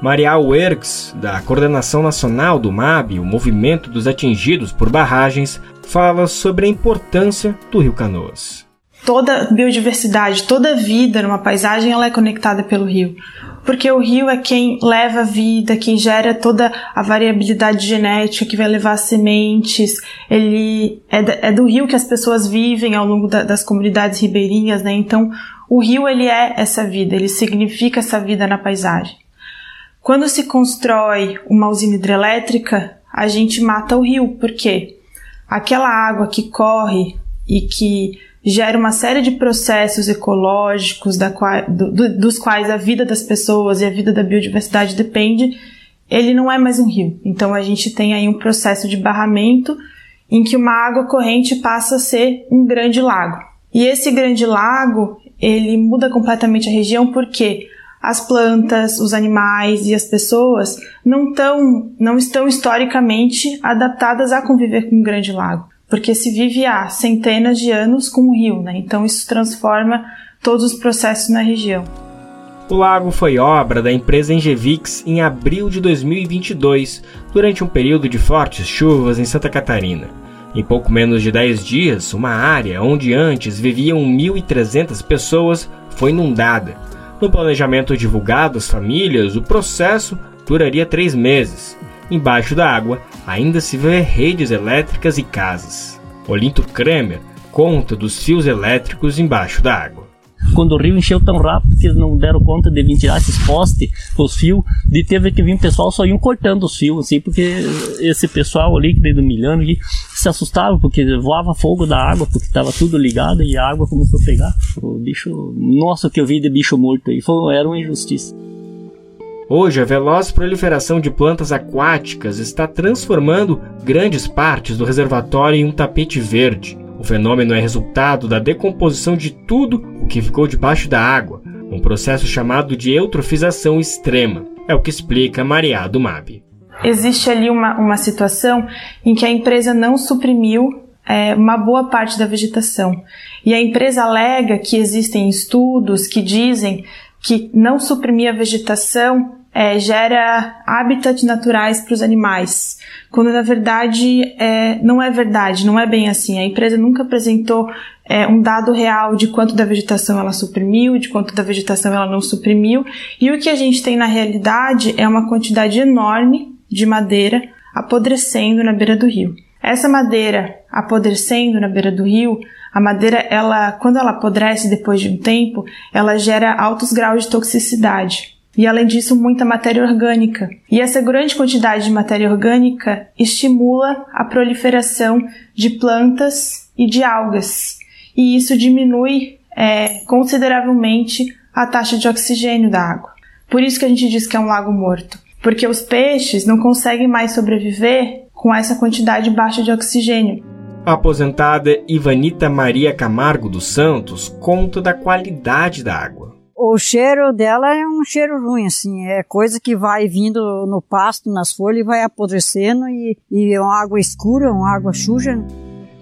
Maria Werks, da Coordenação Nacional do MAB, o Movimento dos Atingidos por Barragens, fala sobre a importância do Rio Canoas. Toda biodiversidade, toda vida numa paisagem ela é conectada pelo rio. Porque o rio é quem leva a vida, quem gera toda a variabilidade genética que vai levar sementes. Ele é, é do rio que as pessoas vivem ao longo da, das comunidades ribeirinhas, né? Então, o rio ele é essa vida, ele significa essa vida na paisagem. Quando se constrói uma usina hidrelétrica, a gente mata o rio, por quê? aquela água que corre e que gera uma série de processos ecológicos do, do, dos quais a vida das pessoas e a vida da biodiversidade depende, ele não é mais um rio. Então a gente tem aí um processo de barramento em que uma água corrente passa a ser um grande lago. E esse grande lago, ele muda completamente a região porque as plantas, os animais e as pessoas não, tão, não estão historicamente adaptadas a conviver com um grande lago, porque se vive há centenas de anos com o rio, né? então isso transforma todos os processos na região. O lago foi obra da empresa Engevix em abril de 2022, durante um período de fortes chuvas em Santa Catarina. Em pouco menos de 10 dias, uma área onde antes viviam 1.300 pessoas foi inundada no planejamento divulgado às famílias, o processo duraria três meses. Embaixo da água ainda se vê redes elétricas e casas. Olinto Kramer conta dos fios elétricos embaixo da água quando o rio encheu tão rápido que eles não deram conta de vir tirar esses postes, os fios, de teve que vir o pessoal só iam cortando os fios, assim, porque esse pessoal ali que do milhão e se assustava porque voava fogo da água, porque estava tudo ligado e a água começou a pegar. O bicho, nossa, que eu vi de bicho morto aí, foi, era uma injustiça. Hoje, a veloz proliferação de plantas aquáticas está transformando grandes partes do reservatório em um tapete verde. O fenômeno é resultado da decomposição de tudo o que ficou debaixo da água, um processo chamado de eutrofização extrema. É o que explica Maria do MAB. Existe ali uma, uma situação em que a empresa não suprimiu é, uma boa parte da vegetação. E a empresa alega que existem estudos que dizem que não suprimir a vegetação é, gera hábitats naturais para os animais, quando na verdade é, não é verdade, não é bem assim. A empresa nunca apresentou é, um dado real de quanto da vegetação ela suprimiu, de quanto da vegetação ela não suprimiu, e o que a gente tem na realidade é uma quantidade enorme de madeira apodrecendo na beira do rio. Essa madeira apodrecendo na beira do rio, a madeira, ela, quando ela apodrece depois de um tempo, ela gera altos graus de toxicidade e, além disso, muita matéria orgânica. E essa grande quantidade de matéria orgânica estimula a proliferação de plantas e de algas, e isso diminui é, consideravelmente a taxa de oxigênio da água. Por isso que a gente diz que é um lago morto, porque os peixes não conseguem mais sobreviver com essa quantidade baixa de oxigênio. A aposentada Ivanita Maria Camargo dos Santos conta da qualidade da água o cheiro dela é um cheiro ruim, assim, é coisa que vai vindo no pasto, nas folhas e vai apodrecendo e, e é uma água escura, uma água suja.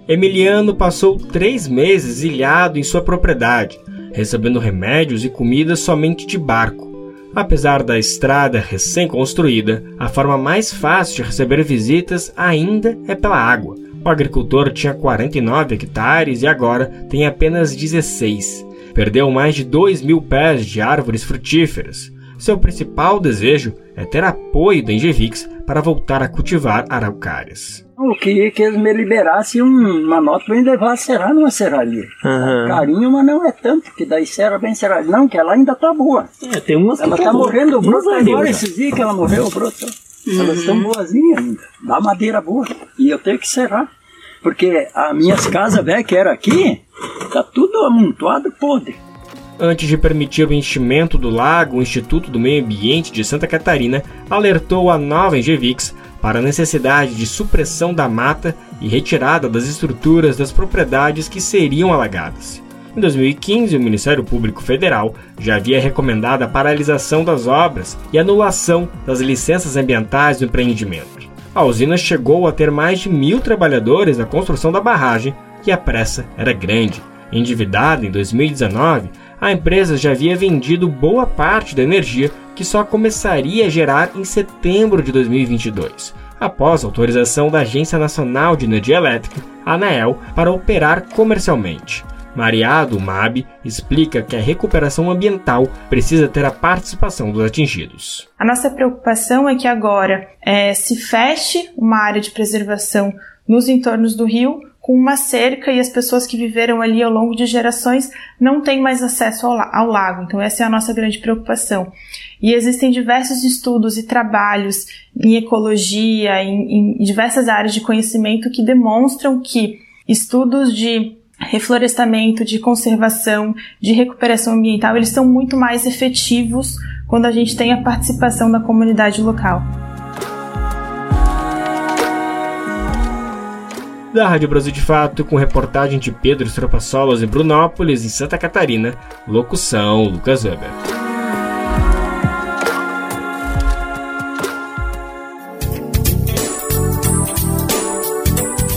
Emiliano passou três meses ilhado em sua propriedade, recebendo remédios e comida somente de barco. Apesar da estrada recém-construída, a forma mais fácil de receber visitas ainda é pela água. O agricultor tinha 49 hectares e agora tem apenas 16. Perdeu mais de 2 mil pés de árvores frutíferas. Seu principal desejo é ter apoio da Engevix para voltar a cultivar araucárias. Eu queria que eles me liberassem uma nota para me levar a serrar numa serraria. Uhum. Carinho, mas não é tanto, que daí serra bem serraria. Não, que ela ainda tá boa. É, tem umas Ela tá, tá morrendo o broto agora, esses dias que ela morreu o broto. Uhum. Elas estão boazinhas ainda. Dá madeira boa. E eu tenho que serrar. Porque as minhas casas velhas que era aqui, tá tudo amontoado podre. Antes de permitir o enchimento do lago, o Instituto do Meio Ambiente de Santa Catarina alertou a nova Engevix para a necessidade de supressão da mata e retirada das estruturas das propriedades que seriam alagadas. Em 2015, o Ministério Público Federal já havia recomendado a paralisação das obras e anulação das licenças ambientais do empreendimento. A usina chegou a ter mais de mil trabalhadores na construção da barragem e a pressa era grande. Endividada em 2019, a empresa já havia vendido boa parte da energia que só começaria a gerar em setembro de 2022, após autorização da Agência Nacional de Energia Elétrica, ANAEL, para operar comercialmente. Mariado MAB explica que a recuperação ambiental precisa ter a participação dos atingidos. A nossa preocupação é que agora é, se feche uma área de preservação nos entornos do rio com uma cerca e as pessoas que viveram ali ao longo de gerações não têm mais acesso ao, ao lago. Então, essa é a nossa grande preocupação. E existem diversos estudos e trabalhos em ecologia, em, em diversas áreas de conhecimento que demonstram que estudos de reflorestamento, de conservação, de recuperação ambiental, eles são muito mais efetivos quando a gente tem a participação da comunidade local. da Rádio Brasil de Fato, com reportagem de Pedro Estropaçolas em Brunópolis, em Santa Catarina, locução Lucas Weber.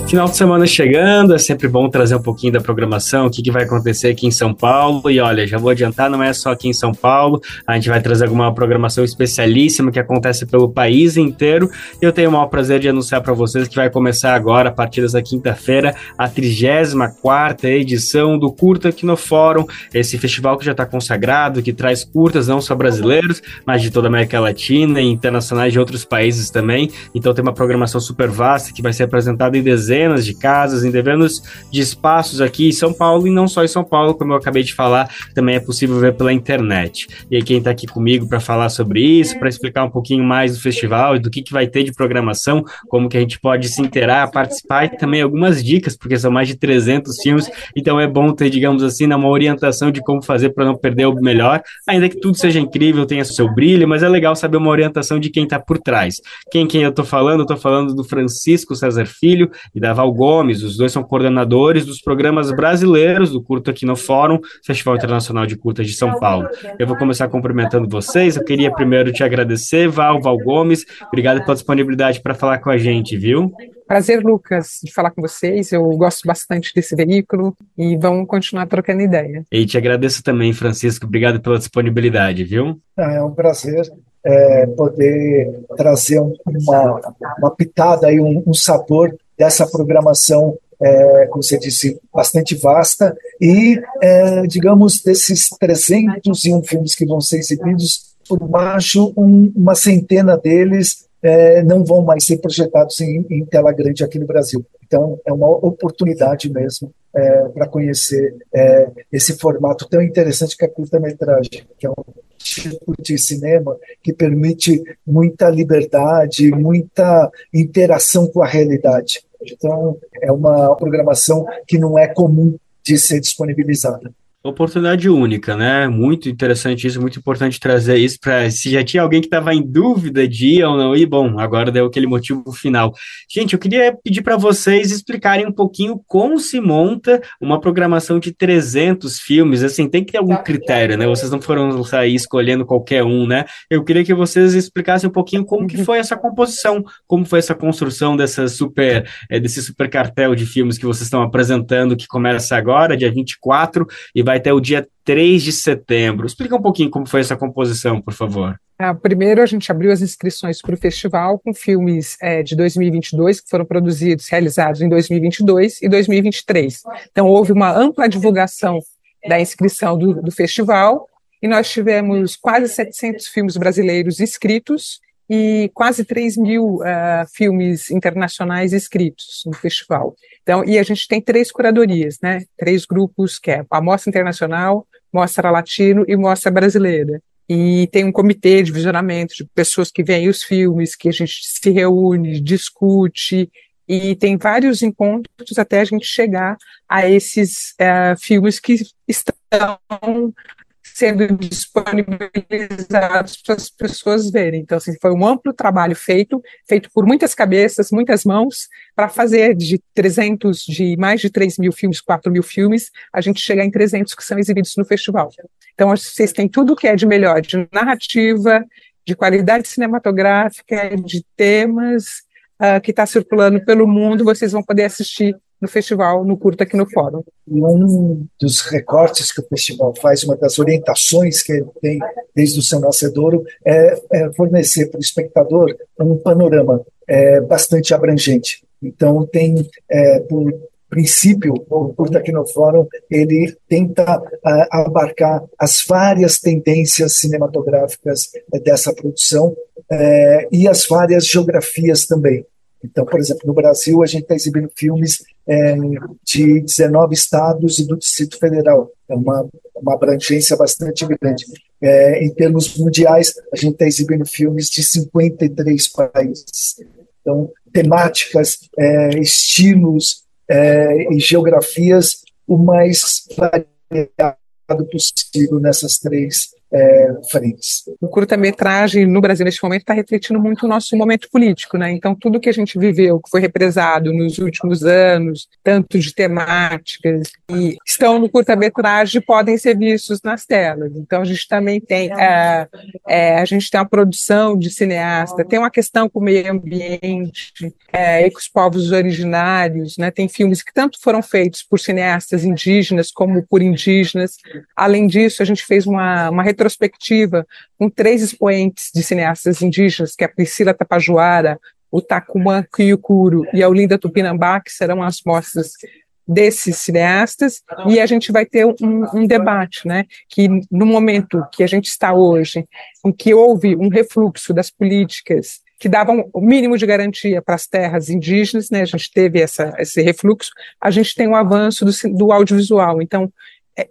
Final de semana chegando, é sempre bom trazer um pouquinho da programação, o que, que vai acontecer aqui em São Paulo. E olha, já vou adiantar, não é só aqui em São Paulo, a gente vai trazer alguma programação especialíssima que acontece pelo país inteiro. Eu tenho o maior prazer de anunciar para vocês que vai começar agora, a partir dessa quinta-feira, a 34 edição do Curta aqui no Fórum, esse festival que já está consagrado, que traz curtas não só brasileiros, mas de toda a América Latina e internacionais de outros países também. Então tem uma programação super vasta que vai ser apresentada em dezembro dezenas de casas, em dezenas de espaços aqui em São Paulo e não só em São Paulo, como eu acabei de falar, também é possível ver pela internet. E aí quem está aqui comigo para falar sobre isso, para explicar um pouquinho mais do festival e do que, que vai ter de programação, como que a gente pode se interar, participar e também algumas dicas, porque são mais de 300 filmes, então é bom ter, digamos assim, uma orientação de como fazer para não perder o melhor, ainda que tudo seja incrível, tenha seu brilho, mas é legal saber uma orientação de quem está por trás. Quem quem eu estou falando? Eu estou falando do Francisco César Filho e da da Val Gomes, os dois são coordenadores dos programas brasileiros do Curto aqui no Fórum, Festival Internacional de Curtas de São Paulo. Eu vou começar cumprimentando vocês, eu queria primeiro te agradecer, Val, Val Gomes, obrigado pela disponibilidade para falar com a gente, viu? Prazer, Lucas, de falar com vocês. Eu gosto bastante desse veículo e vamos continuar trocando ideia. E te agradeço também, Francisco. Obrigado pela disponibilidade, viu? É um prazer é, poder trazer uma, uma pitada e um, um sabor dessa programação, é, como você disse, bastante vasta, e, é, digamos, desses 301 filmes que vão ser exibidos, por baixo, um, uma centena deles é, não vão mais ser projetados em, em, tela grande aqui no Brasil. Então, é uma oportunidade mesmo é, para conhecer é, esse formato tão interessante que é a curta-metragem, que é um de cinema que permite muita liberdade, muita interação com a realidade. Então, é uma programação que não é comum de ser disponibilizada. Oportunidade única, né? Muito interessante isso, muito importante trazer isso para se já tinha alguém que estava em dúvida de ir ou não ir, bom, agora deu aquele motivo final. Gente, eu queria pedir para vocês explicarem um pouquinho como se monta uma programação de 300 filmes, assim, tem que ter algum critério, né? Vocês não foram sair escolhendo qualquer um, né? Eu queria que vocês explicassem um pouquinho como que foi essa composição, como foi essa construção dessa super, é, desse super cartel de filmes que vocês estão apresentando, que começa agora, dia 24, e vai até o dia 3 de setembro. Explica um pouquinho como foi essa composição, por favor. Ah, primeiro, a gente abriu as inscrições para o festival com filmes é, de 2022 que foram produzidos, realizados em 2022 e 2023. Então, houve uma ampla divulgação da inscrição do, do festival e nós tivemos quase 700 filmes brasileiros inscritos e quase 3 mil uh, filmes internacionais inscritos no festival. Então, e a gente tem três curadorias, né? Três grupos, que é a Mostra Internacional, Mostra Latino e Mostra Brasileira. E tem um comitê de visionamento de pessoas que veem os filmes, que a gente se reúne, discute, e tem vários encontros até a gente chegar a esses uh, filmes que estão sendo disponibilizados para as pessoas verem. Então, assim, foi um amplo trabalho feito, feito por muitas cabeças, muitas mãos, para fazer de 300, de mais de 3 mil filmes, 4 mil filmes, a gente chegar em 300 que são exibidos no festival. Então, vocês têm tudo que é de melhor, de narrativa, de qualidade cinematográfica, de temas, uh, que está circulando pelo mundo, vocês vão poder assistir no festival, no curto aqui no fórum. Um dos recortes que o festival faz, uma das orientações que ele tem desde o seu nascedouro, é, é fornecer para o espectador um panorama é, bastante abrangente. Então, tem, é, por princípio, o Curta aqui no Fórum, ele tenta abarcar as várias tendências cinematográficas dessa produção é, e as várias geografias também. Então, por exemplo, no Brasil, a gente está exibindo filmes é, de 19 estados e do Distrito Federal. É uma, uma abrangência bastante grande. É, em termos mundiais, a gente está exibindo filmes de 53 países. Então, temáticas, é, estilos é, e geografias o mais variado possível nessas três é, frentes. O curta-metragem no Brasil neste momento está refletindo muito o nosso momento político, né? Então tudo que a gente viveu, que foi represado nos últimos anos, tanto de temáticas e estão no curta-metragem podem ser vistos nas telas. Então a gente também tem é, é, a gente tem uma produção de cineasta, tem uma questão com o meio ambiente é, e com os povos originários, né? Tem filmes que tanto foram feitos por cineastas indígenas como por indígenas. Além disso, a gente fez uma, uma retrospectiva com três expoentes de cineastas indígenas, que é a Priscila Tapajoara, o Takuma Kyukuro e a Olinda Tupinambá, que serão as mostras desses cineastas, e a gente vai ter um, um, debate, né, que no momento que a gente está hoje, em que houve um refluxo das políticas que davam o mínimo de garantia para as terras indígenas, né, a gente teve essa, esse refluxo, a gente tem um avanço do, do audiovisual, então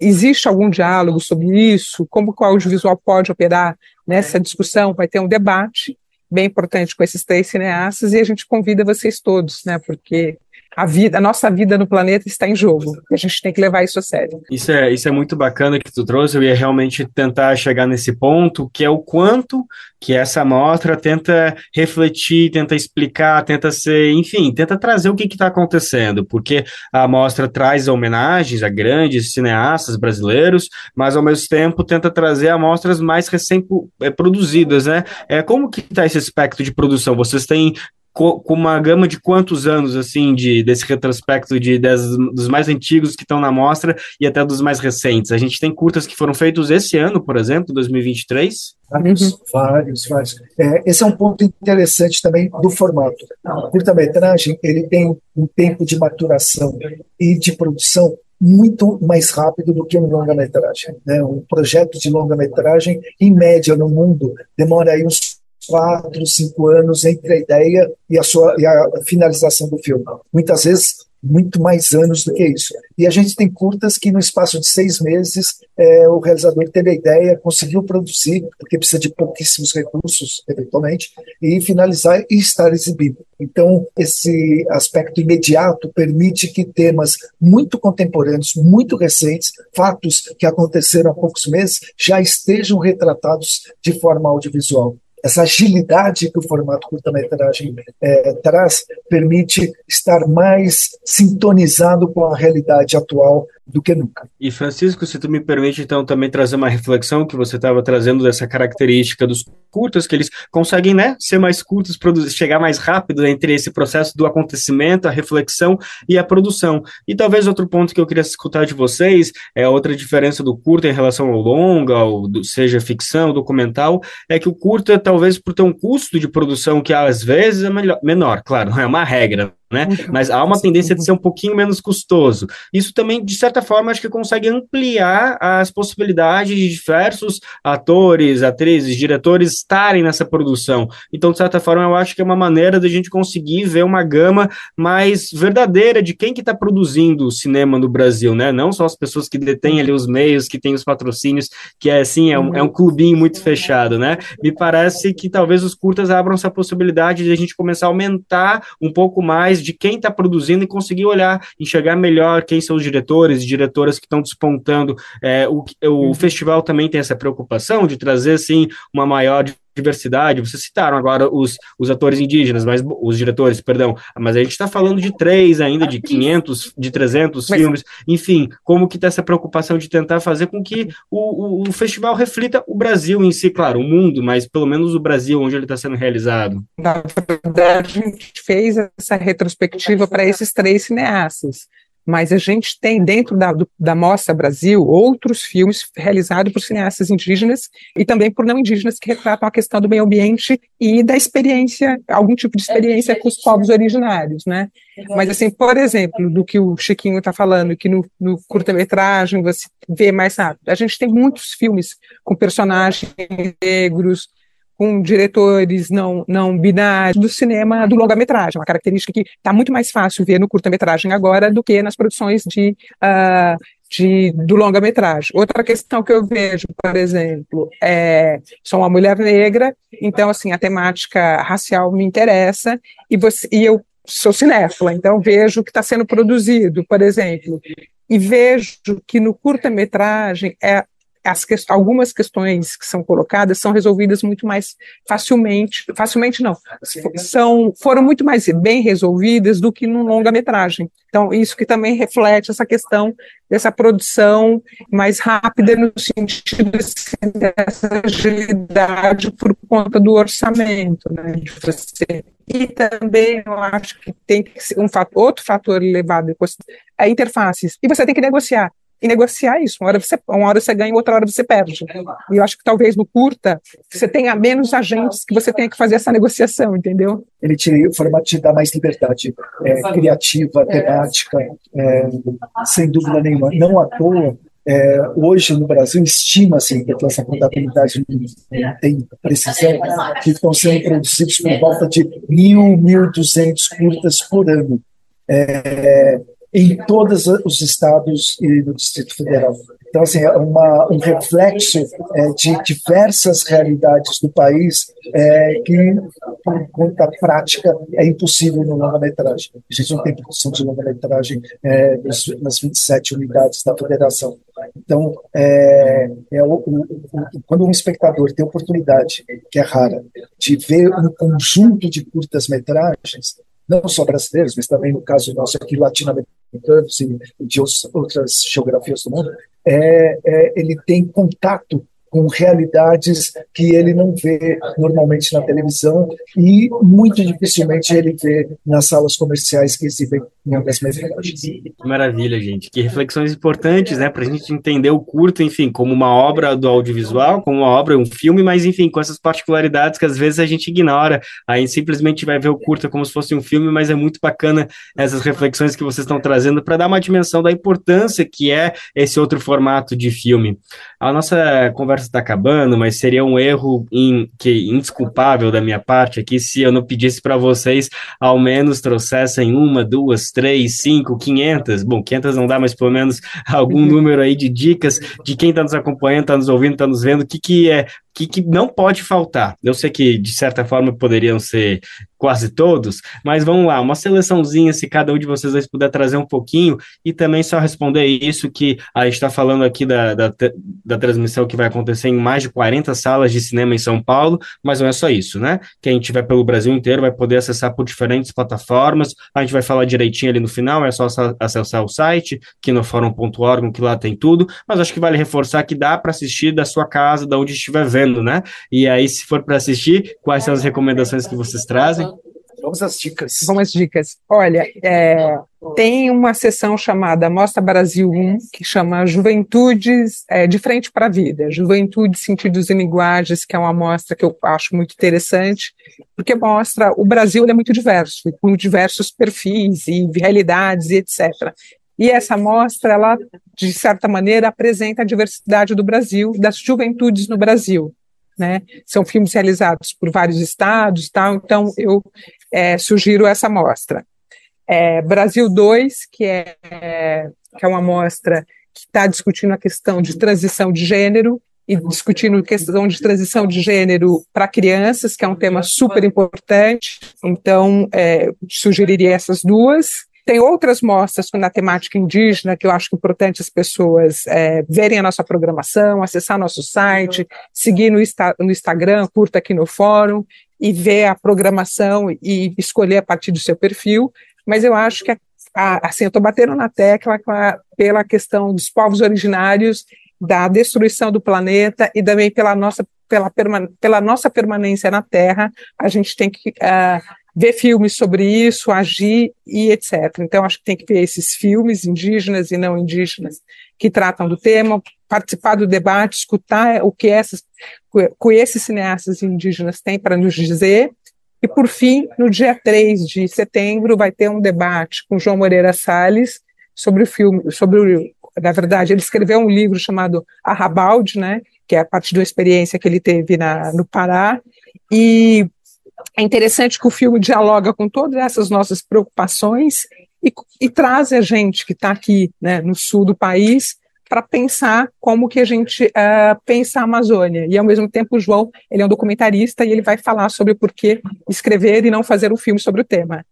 existe algum diálogo sobre isso? Como o audiovisual pode operar nessa discussão? Vai ter um debate bem importante com esses três cineastas e a gente convida vocês todos, né? Porque a vida, a nossa vida no planeta está em jogo. E a gente tem que levar isso a sério. Isso é, isso é muito bacana que tu trouxe. Eu ia realmente tentar chegar nesse ponto, que é o quanto que essa amostra tenta refletir, tenta explicar, tenta ser, enfim, tenta trazer o que está acontecendo, porque a amostra traz homenagens a grandes cineastas brasileiros, mas ao mesmo tempo tenta trazer amostras mais recém-produzidas, né? É, como que está esse aspecto de produção? Vocês têm com uma gama de quantos anos, assim, de, desse retrospecto de, des, dos mais antigos que estão na mostra e até dos mais recentes? A gente tem curtas que foram feitos esse ano, por exemplo, 2023? Vários, uhum. vários, vários. É, esse é um ponto interessante também do formato. O curta-metragem, ele tem um tempo de maturação e de produção muito mais rápido do que um longa-metragem. Né? Um projeto de longa-metragem, em média, no mundo, demora aí uns quatro, cinco anos entre a ideia e a sua e a finalização do filme. Muitas vezes muito mais anos do que isso. E a gente tem curtas que, no espaço de seis meses, é, o realizador teve a ideia, conseguiu produzir, porque precisa de pouquíssimos recursos, eventualmente, e finalizar e estar exibido. Então, esse aspecto imediato permite que temas muito contemporâneos, muito recentes, fatos que aconteceram há poucos meses, já estejam retratados de forma audiovisual essa agilidade que o formato curta-metragem é, traz permite estar mais sintonizado com a realidade atual do que nunca. E Francisco, se tu me permite então também trazer uma reflexão que você estava trazendo dessa característica dos curtas que eles conseguem, né, ser mais curtos, produzir, chegar mais rápido entre esse processo do acontecimento, a reflexão e a produção. E talvez outro ponto que eu queria escutar de vocês é outra diferença do curta em relação ao longa, ou do, seja ficção, documental, é que o curta talvez por ter um custo de produção que às vezes é melhor, menor, claro, não é uma regra, né? Mas há uma tendência de ser um pouquinho menos custoso. Isso também, de certa forma, acho que consegue ampliar as possibilidades de diversos atores, atrizes, diretores estarem nessa produção. Então, de certa forma, eu acho que é uma maneira da gente conseguir ver uma gama mais verdadeira de quem que está produzindo o cinema no Brasil, né? Não só as pessoas que detêm ali os meios, que têm os patrocínios, que é assim, é um, é um clubinho muito fechado, né? Me parece que talvez os curtas abram essa possibilidade de a gente começar a aumentar um pouco mais de quem está produzindo e conseguir olhar, enxergar melhor quem são os diretores e diretoras que estão despontando. É, o, o uhum. festival também tem essa preocupação de trazer, sim, uma maior diversidade. Vocês citaram agora os, os atores indígenas, mas os diretores, perdão, mas a gente está falando de três ainda, de 500, de 300 mas... filmes, enfim, como que está essa preocupação de tentar fazer com que o, o, o, festival reflita o Brasil em si, claro, o mundo, mas pelo menos o Brasil, onde ele está sendo realizado? Na verdade, a gente fez essa retrospectiva para esses três cineastas mas a gente tem dentro da, do, da Mostra Brasil outros filmes realizados por cineastas indígenas e também por não indígenas que retratam a questão do meio ambiente e da experiência, algum tipo de experiência com os povos originários, né? Mas assim, por exemplo, do que o Chiquinho está falando, que no, no curta-metragem você vê mais rápido, a gente tem muitos filmes com personagens negros, com diretores não, não binários do cinema do longa-metragem, uma característica que está muito mais fácil ver no curta-metragem agora do que nas produções de, uh, de, do longa-metragem. Outra questão que eu vejo, por exemplo, é sou uma mulher negra, então assim a temática racial me interessa e, você, e eu sou cinéfila, então vejo o que está sendo produzido, por exemplo, e vejo que no curta-metragem é que, algumas questões que são colocadas são resolvidas muito mais facilmente, facilmente não, são, foram muito mais bem resolvidas do que no longa-metragem. Então, isso que também reflete essa questão dessa produção mais rápida no sentido dessa agilidade por conta do orçamento, né, de você. E também eu acho que tem que ser um fator, outro fator levado é interfaces. E você tem que negociar e negociar isso. Uma hora você, uma hora você ganha, outra hora você perde. E eu acho que talvez no curta você tenha menos agentes que você tenha que fazer essa negociação, entendeu? Ele te, o formato te dá mais liberdade é, criativa, temática, é, sem dúvida nenhuma. Não à toa, é, hoje no Brasil estima-se, porque essa contabilidade não tem precisão, que estão sendo produzidos por volta de mil, mil duzentos curtas por ano. É, em todos os estados e no Distrito Federal. Então, assim, é uma, um reflexo é, de diversas realidades do país é, que, por conta prática, é impossível no longa-metragem. A gente não tem produção de longa-metragem é, nas 27 unidades da federação. Então, é, é o, o, quando um espectador tem a oportunidade, que é rara, de ver um conjunto de curtas-metragens, não só brasileiros, mas também no caso nosso aqui latino-americanos e de outras geografias do mundo, é, é, ele tem contato com realidades que ele não vê normalmente na televisão e muito dificilmente ele vê nas salas comerciais que exibem longas metragens. Que maravilha, gente. Que reflexões importantes, né, para a gente entender o curto, enfim, como uma obra do audiovisual, como uma obra, um filme, mas enfim, com essas particularidades que às vezes a gente ignora. Aí simplesmente vai ver o curto como se fosse um filme, mas é muito bacana essas reflexões que vocês estão trazendo para dar uma dimensão da importância que é esse outro formato de filme. A nossa conversa conversa está acabando, mas seria um erro in, que indesculpável da minha parte aqui se eu não pedisse para vocês ao menos trouxessem uma, duas, três, cinco, quinhentas. Bom, quinhentas não dá, mas pelo menos algum uhum. número aí de dicas de quem está nos acompanhando, está nos ouvindo, está nos vendo, o que, que é que, que não pode faltar. Eu sei que, de certa forma, poderiam ser quase todos, mas vamos lá, uma seleçãozinha, se cada um de vocês puder trazer um pouquinho, e também só responder isso que a gente está falando aqui da, da, da, transmissão que vai acontecer em mais de 40 salas de cinema em São Paulo, mas não é só isso, né? Quem estiver pelo Brasil inteiro vai poder acessar por diferentes plataformas, a gente vai falar direitinho ali no final, é só acessar o site, quinoforum.org, que lá tem tudo, mas acho que vale reforçar que dá para assistir da sua casa, da onde estiver vendo, né? E aí, se for para assistir, quais são as recomendações que vocês trazem? Vamos às dicas. Vamos às dicas. Olha, é, tem uma sessão chamada Mostra Brasil 1, que chama Juventudes é, de Frente para a Vida, Juventude, Sentidos e Linguagens, que é uma mostra que eu acho muito interessante, porque mostra o Brasil é muito diverso, com diversos perfis e realidades e etc. E essa mostra, ela, de certa maneira, apresenta a diversidade do Brasil, das juventudes no Brasil. Né? São filmes realizados por vários estados, tal, então eu é, sugiro essa mostra. É, Brasil 2, que é, que é uma mostra que está discutindo a questão de transição de gênero e discutindo a questão de transição de gênero para crianças, que é um tema super importante. Então, é, sugeriria essas duas. Tem outras mostras na temática indígena que eu acho importante as pessoas é, verem a nossa programação, acessar nosso site, seguir no, no Instagram, curta aqui no fórum e ver a programação e escolher a partir do seu perfil. Mas eu acho que, a, assim, eu estou batendo na tecla a, pela questão dos povos originários, da destruição do planeta e também pela nossa, pela, pela nossa permanência na Terra. A gente tem que uh, ver filmes sobre isso, agir e etc. Então, acho que tem que ver esses filmes indígenas e não indígenas que tratam do tema, participar do debate, escutar o que essas, esses cineastas indígenas têm para nos dizer. E, por fim, no dia 3 de setembro, vai ter um debate com João Moreira Salles sobre o filme, sobre o, na verdade, ele escreveu um livro chamado Arrabalde, né, que é a partir da experiência que ele teve na, no Pará, e é interessante que o filme dialoga com todas essas nossas preocupações e, e traz a gente que está aqui né, no sul do país para pensar como que a gente uh, pensa a Amazônia. E, ao mesmo tempo, o João ele é um documentarista e ele vai falar sobre por que escrever e não fazer um filme sobre o tema.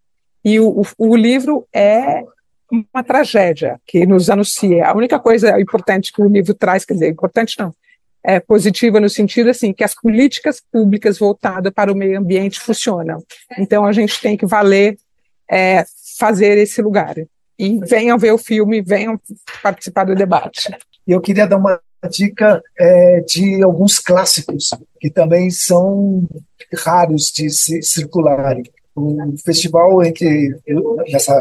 E o, o, o livro é uma tragédia que nos anuncia. A única coisa importante que o livro traz, quer dizer, importante não, é, positiva no sentido assim que as políticas públicas voltadas para o meio ambiente funcionam. Então a gente tem que valer é, fazer esse lugar. E venham ver o filme, venham participar do debate. Eu queria dar uma dica é, de alguns clássicos que também são raros de se circularem. O festival, entre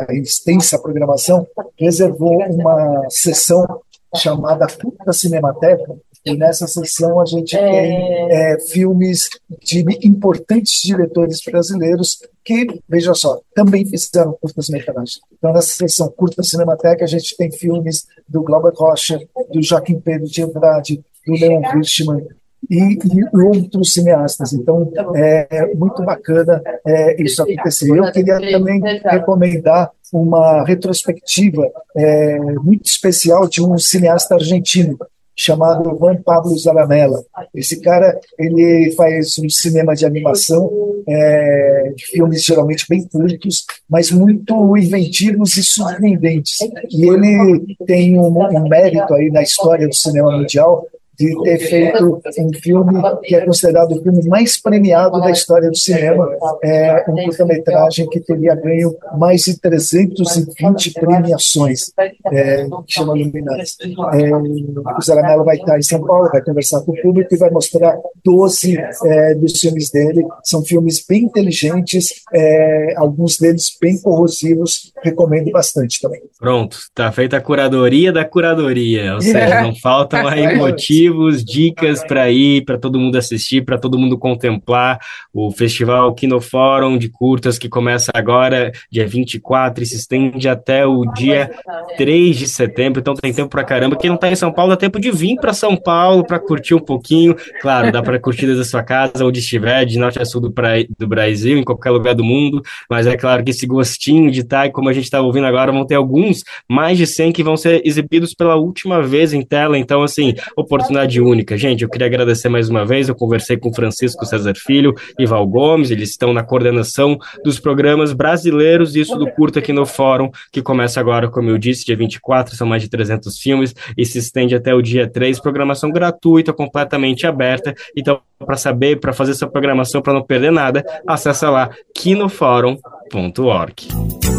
extensa programação, reservou uma sessão chamada Puta Cinemateca, e nessa sessão a gente é... tem é, filmes de importantes diretores brasileiros que, veja só, também fizeram curtas metragens. Então, nessa sessão curta Cinemateca, a gente tem filmes do Glauber Rocha, do Joaquim Pedro de Andrade, do Leon Hirschman, e, e, outros cineastas. Então, é muito bacana é, isso acontecer. Eu queria também recomendar uma retrospectiva é, muito especial de um cineasta argentino, chamado Juan Pablo Zaramella. Esse cara ele faz um cinema de animação, é, de filmes geralmente bem curtos, mas muito inventivos e surpreendentes. E ele tem um, um mérito aí na história do cinema mundial de ter feito um filme que é considerado o filme mais premiado da história do cinema, é um curta-metragem que teria ganho mais de 320 premiações, é, que chama Luminais. É, o Zaramelo vai estar em São Paulo, vai conversar com o público e vai mostrar 12 é, dos filmes dele. São filmes bem inteligentes, é, alguns deles bem corrosivos, recomendo bastante também. Pronto, está feita a curadoria da curadoria, ou seja, <laughs> não faltam aí <laughs> motivos motivos, dicas para ir, para todo mundo assistir, para todo mundo contemplar o Festival Kinofórum de curtas que começa agora, dia 24, e se estende até o dia 3 de setembro. Então tem tempo para caramba. Quem não está em São Paulo, dá tempo de vir para São Paulo para curtir um pouquinho. Claro, dá para curtir desde a sua casa, onde estiver, de norte a sul do, pra... do Brasil, em qualquer lugar do mundo. Mas é claro que esse gostinho de estar, tá, como a gente está ouvindo agora, vão ter alguns, mais de 100 que vão ser exibidos pela última vez em tela. Então, assim, oportunidade única. Gente, eu queria agradecer mais uma vez. Eu conversei com Francisco César Filho e Val Gomes, eles estão na coordenação dos programas brasileiros, isso do curto aqui no Fórum, que começa agora, como eu disse, dia 24, são mais de 300 filmes e se estende até o dia 3. Programação gratuita, completamente aberta. Então, para saber, para fazer essa programação, para não perder nada, acessa lá kinoforum.org.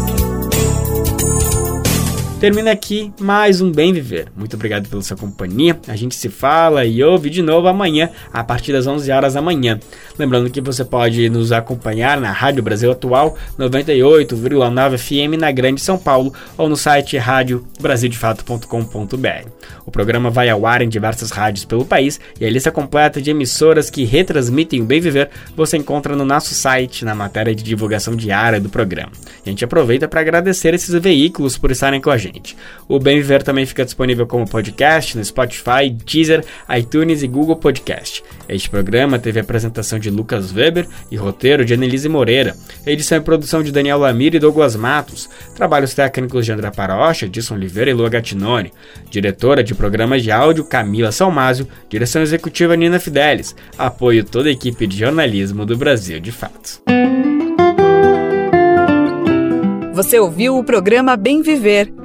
Termina aqui mais um Bem Viver. Muito obrigado pela sua companhia. A gente se fala e ouve de novo amanhã, a partir das 11 horas da manhã. Lembrando que você pode nos acompanhar na Rádio Brasil Atual 98,9 FM na Grande São Paulo ou no site radiobrasildefato.com.br. O programa vai ao ar em diversas rádios pelo país e a lista completa de emissoras que retransmitem o Bem Viver você encontra no nosso site na matéria de divulgação diária do programa. A gente aproveita para agradecer esses veículos por estarem com a gente gente. O Bem Viver também fica disponível como podcast no Spotify, Deezer, iTunes e Google Podcast. Este programa teve a apresentação de Lucas Weber e roteiro de Annelise Moreira, edição e produção de Daniel Lamir e Douglas Matos, trabalhos técnicos de André Parocha, Edson Oliveira e Lua Gattinone, diretora de programas de áudio Camila Salmásio, direção executiva Nina Fidelis, apoio toda a equipe de jornalismo do Brasil de Fato. Você ouviu o programa Bem Viver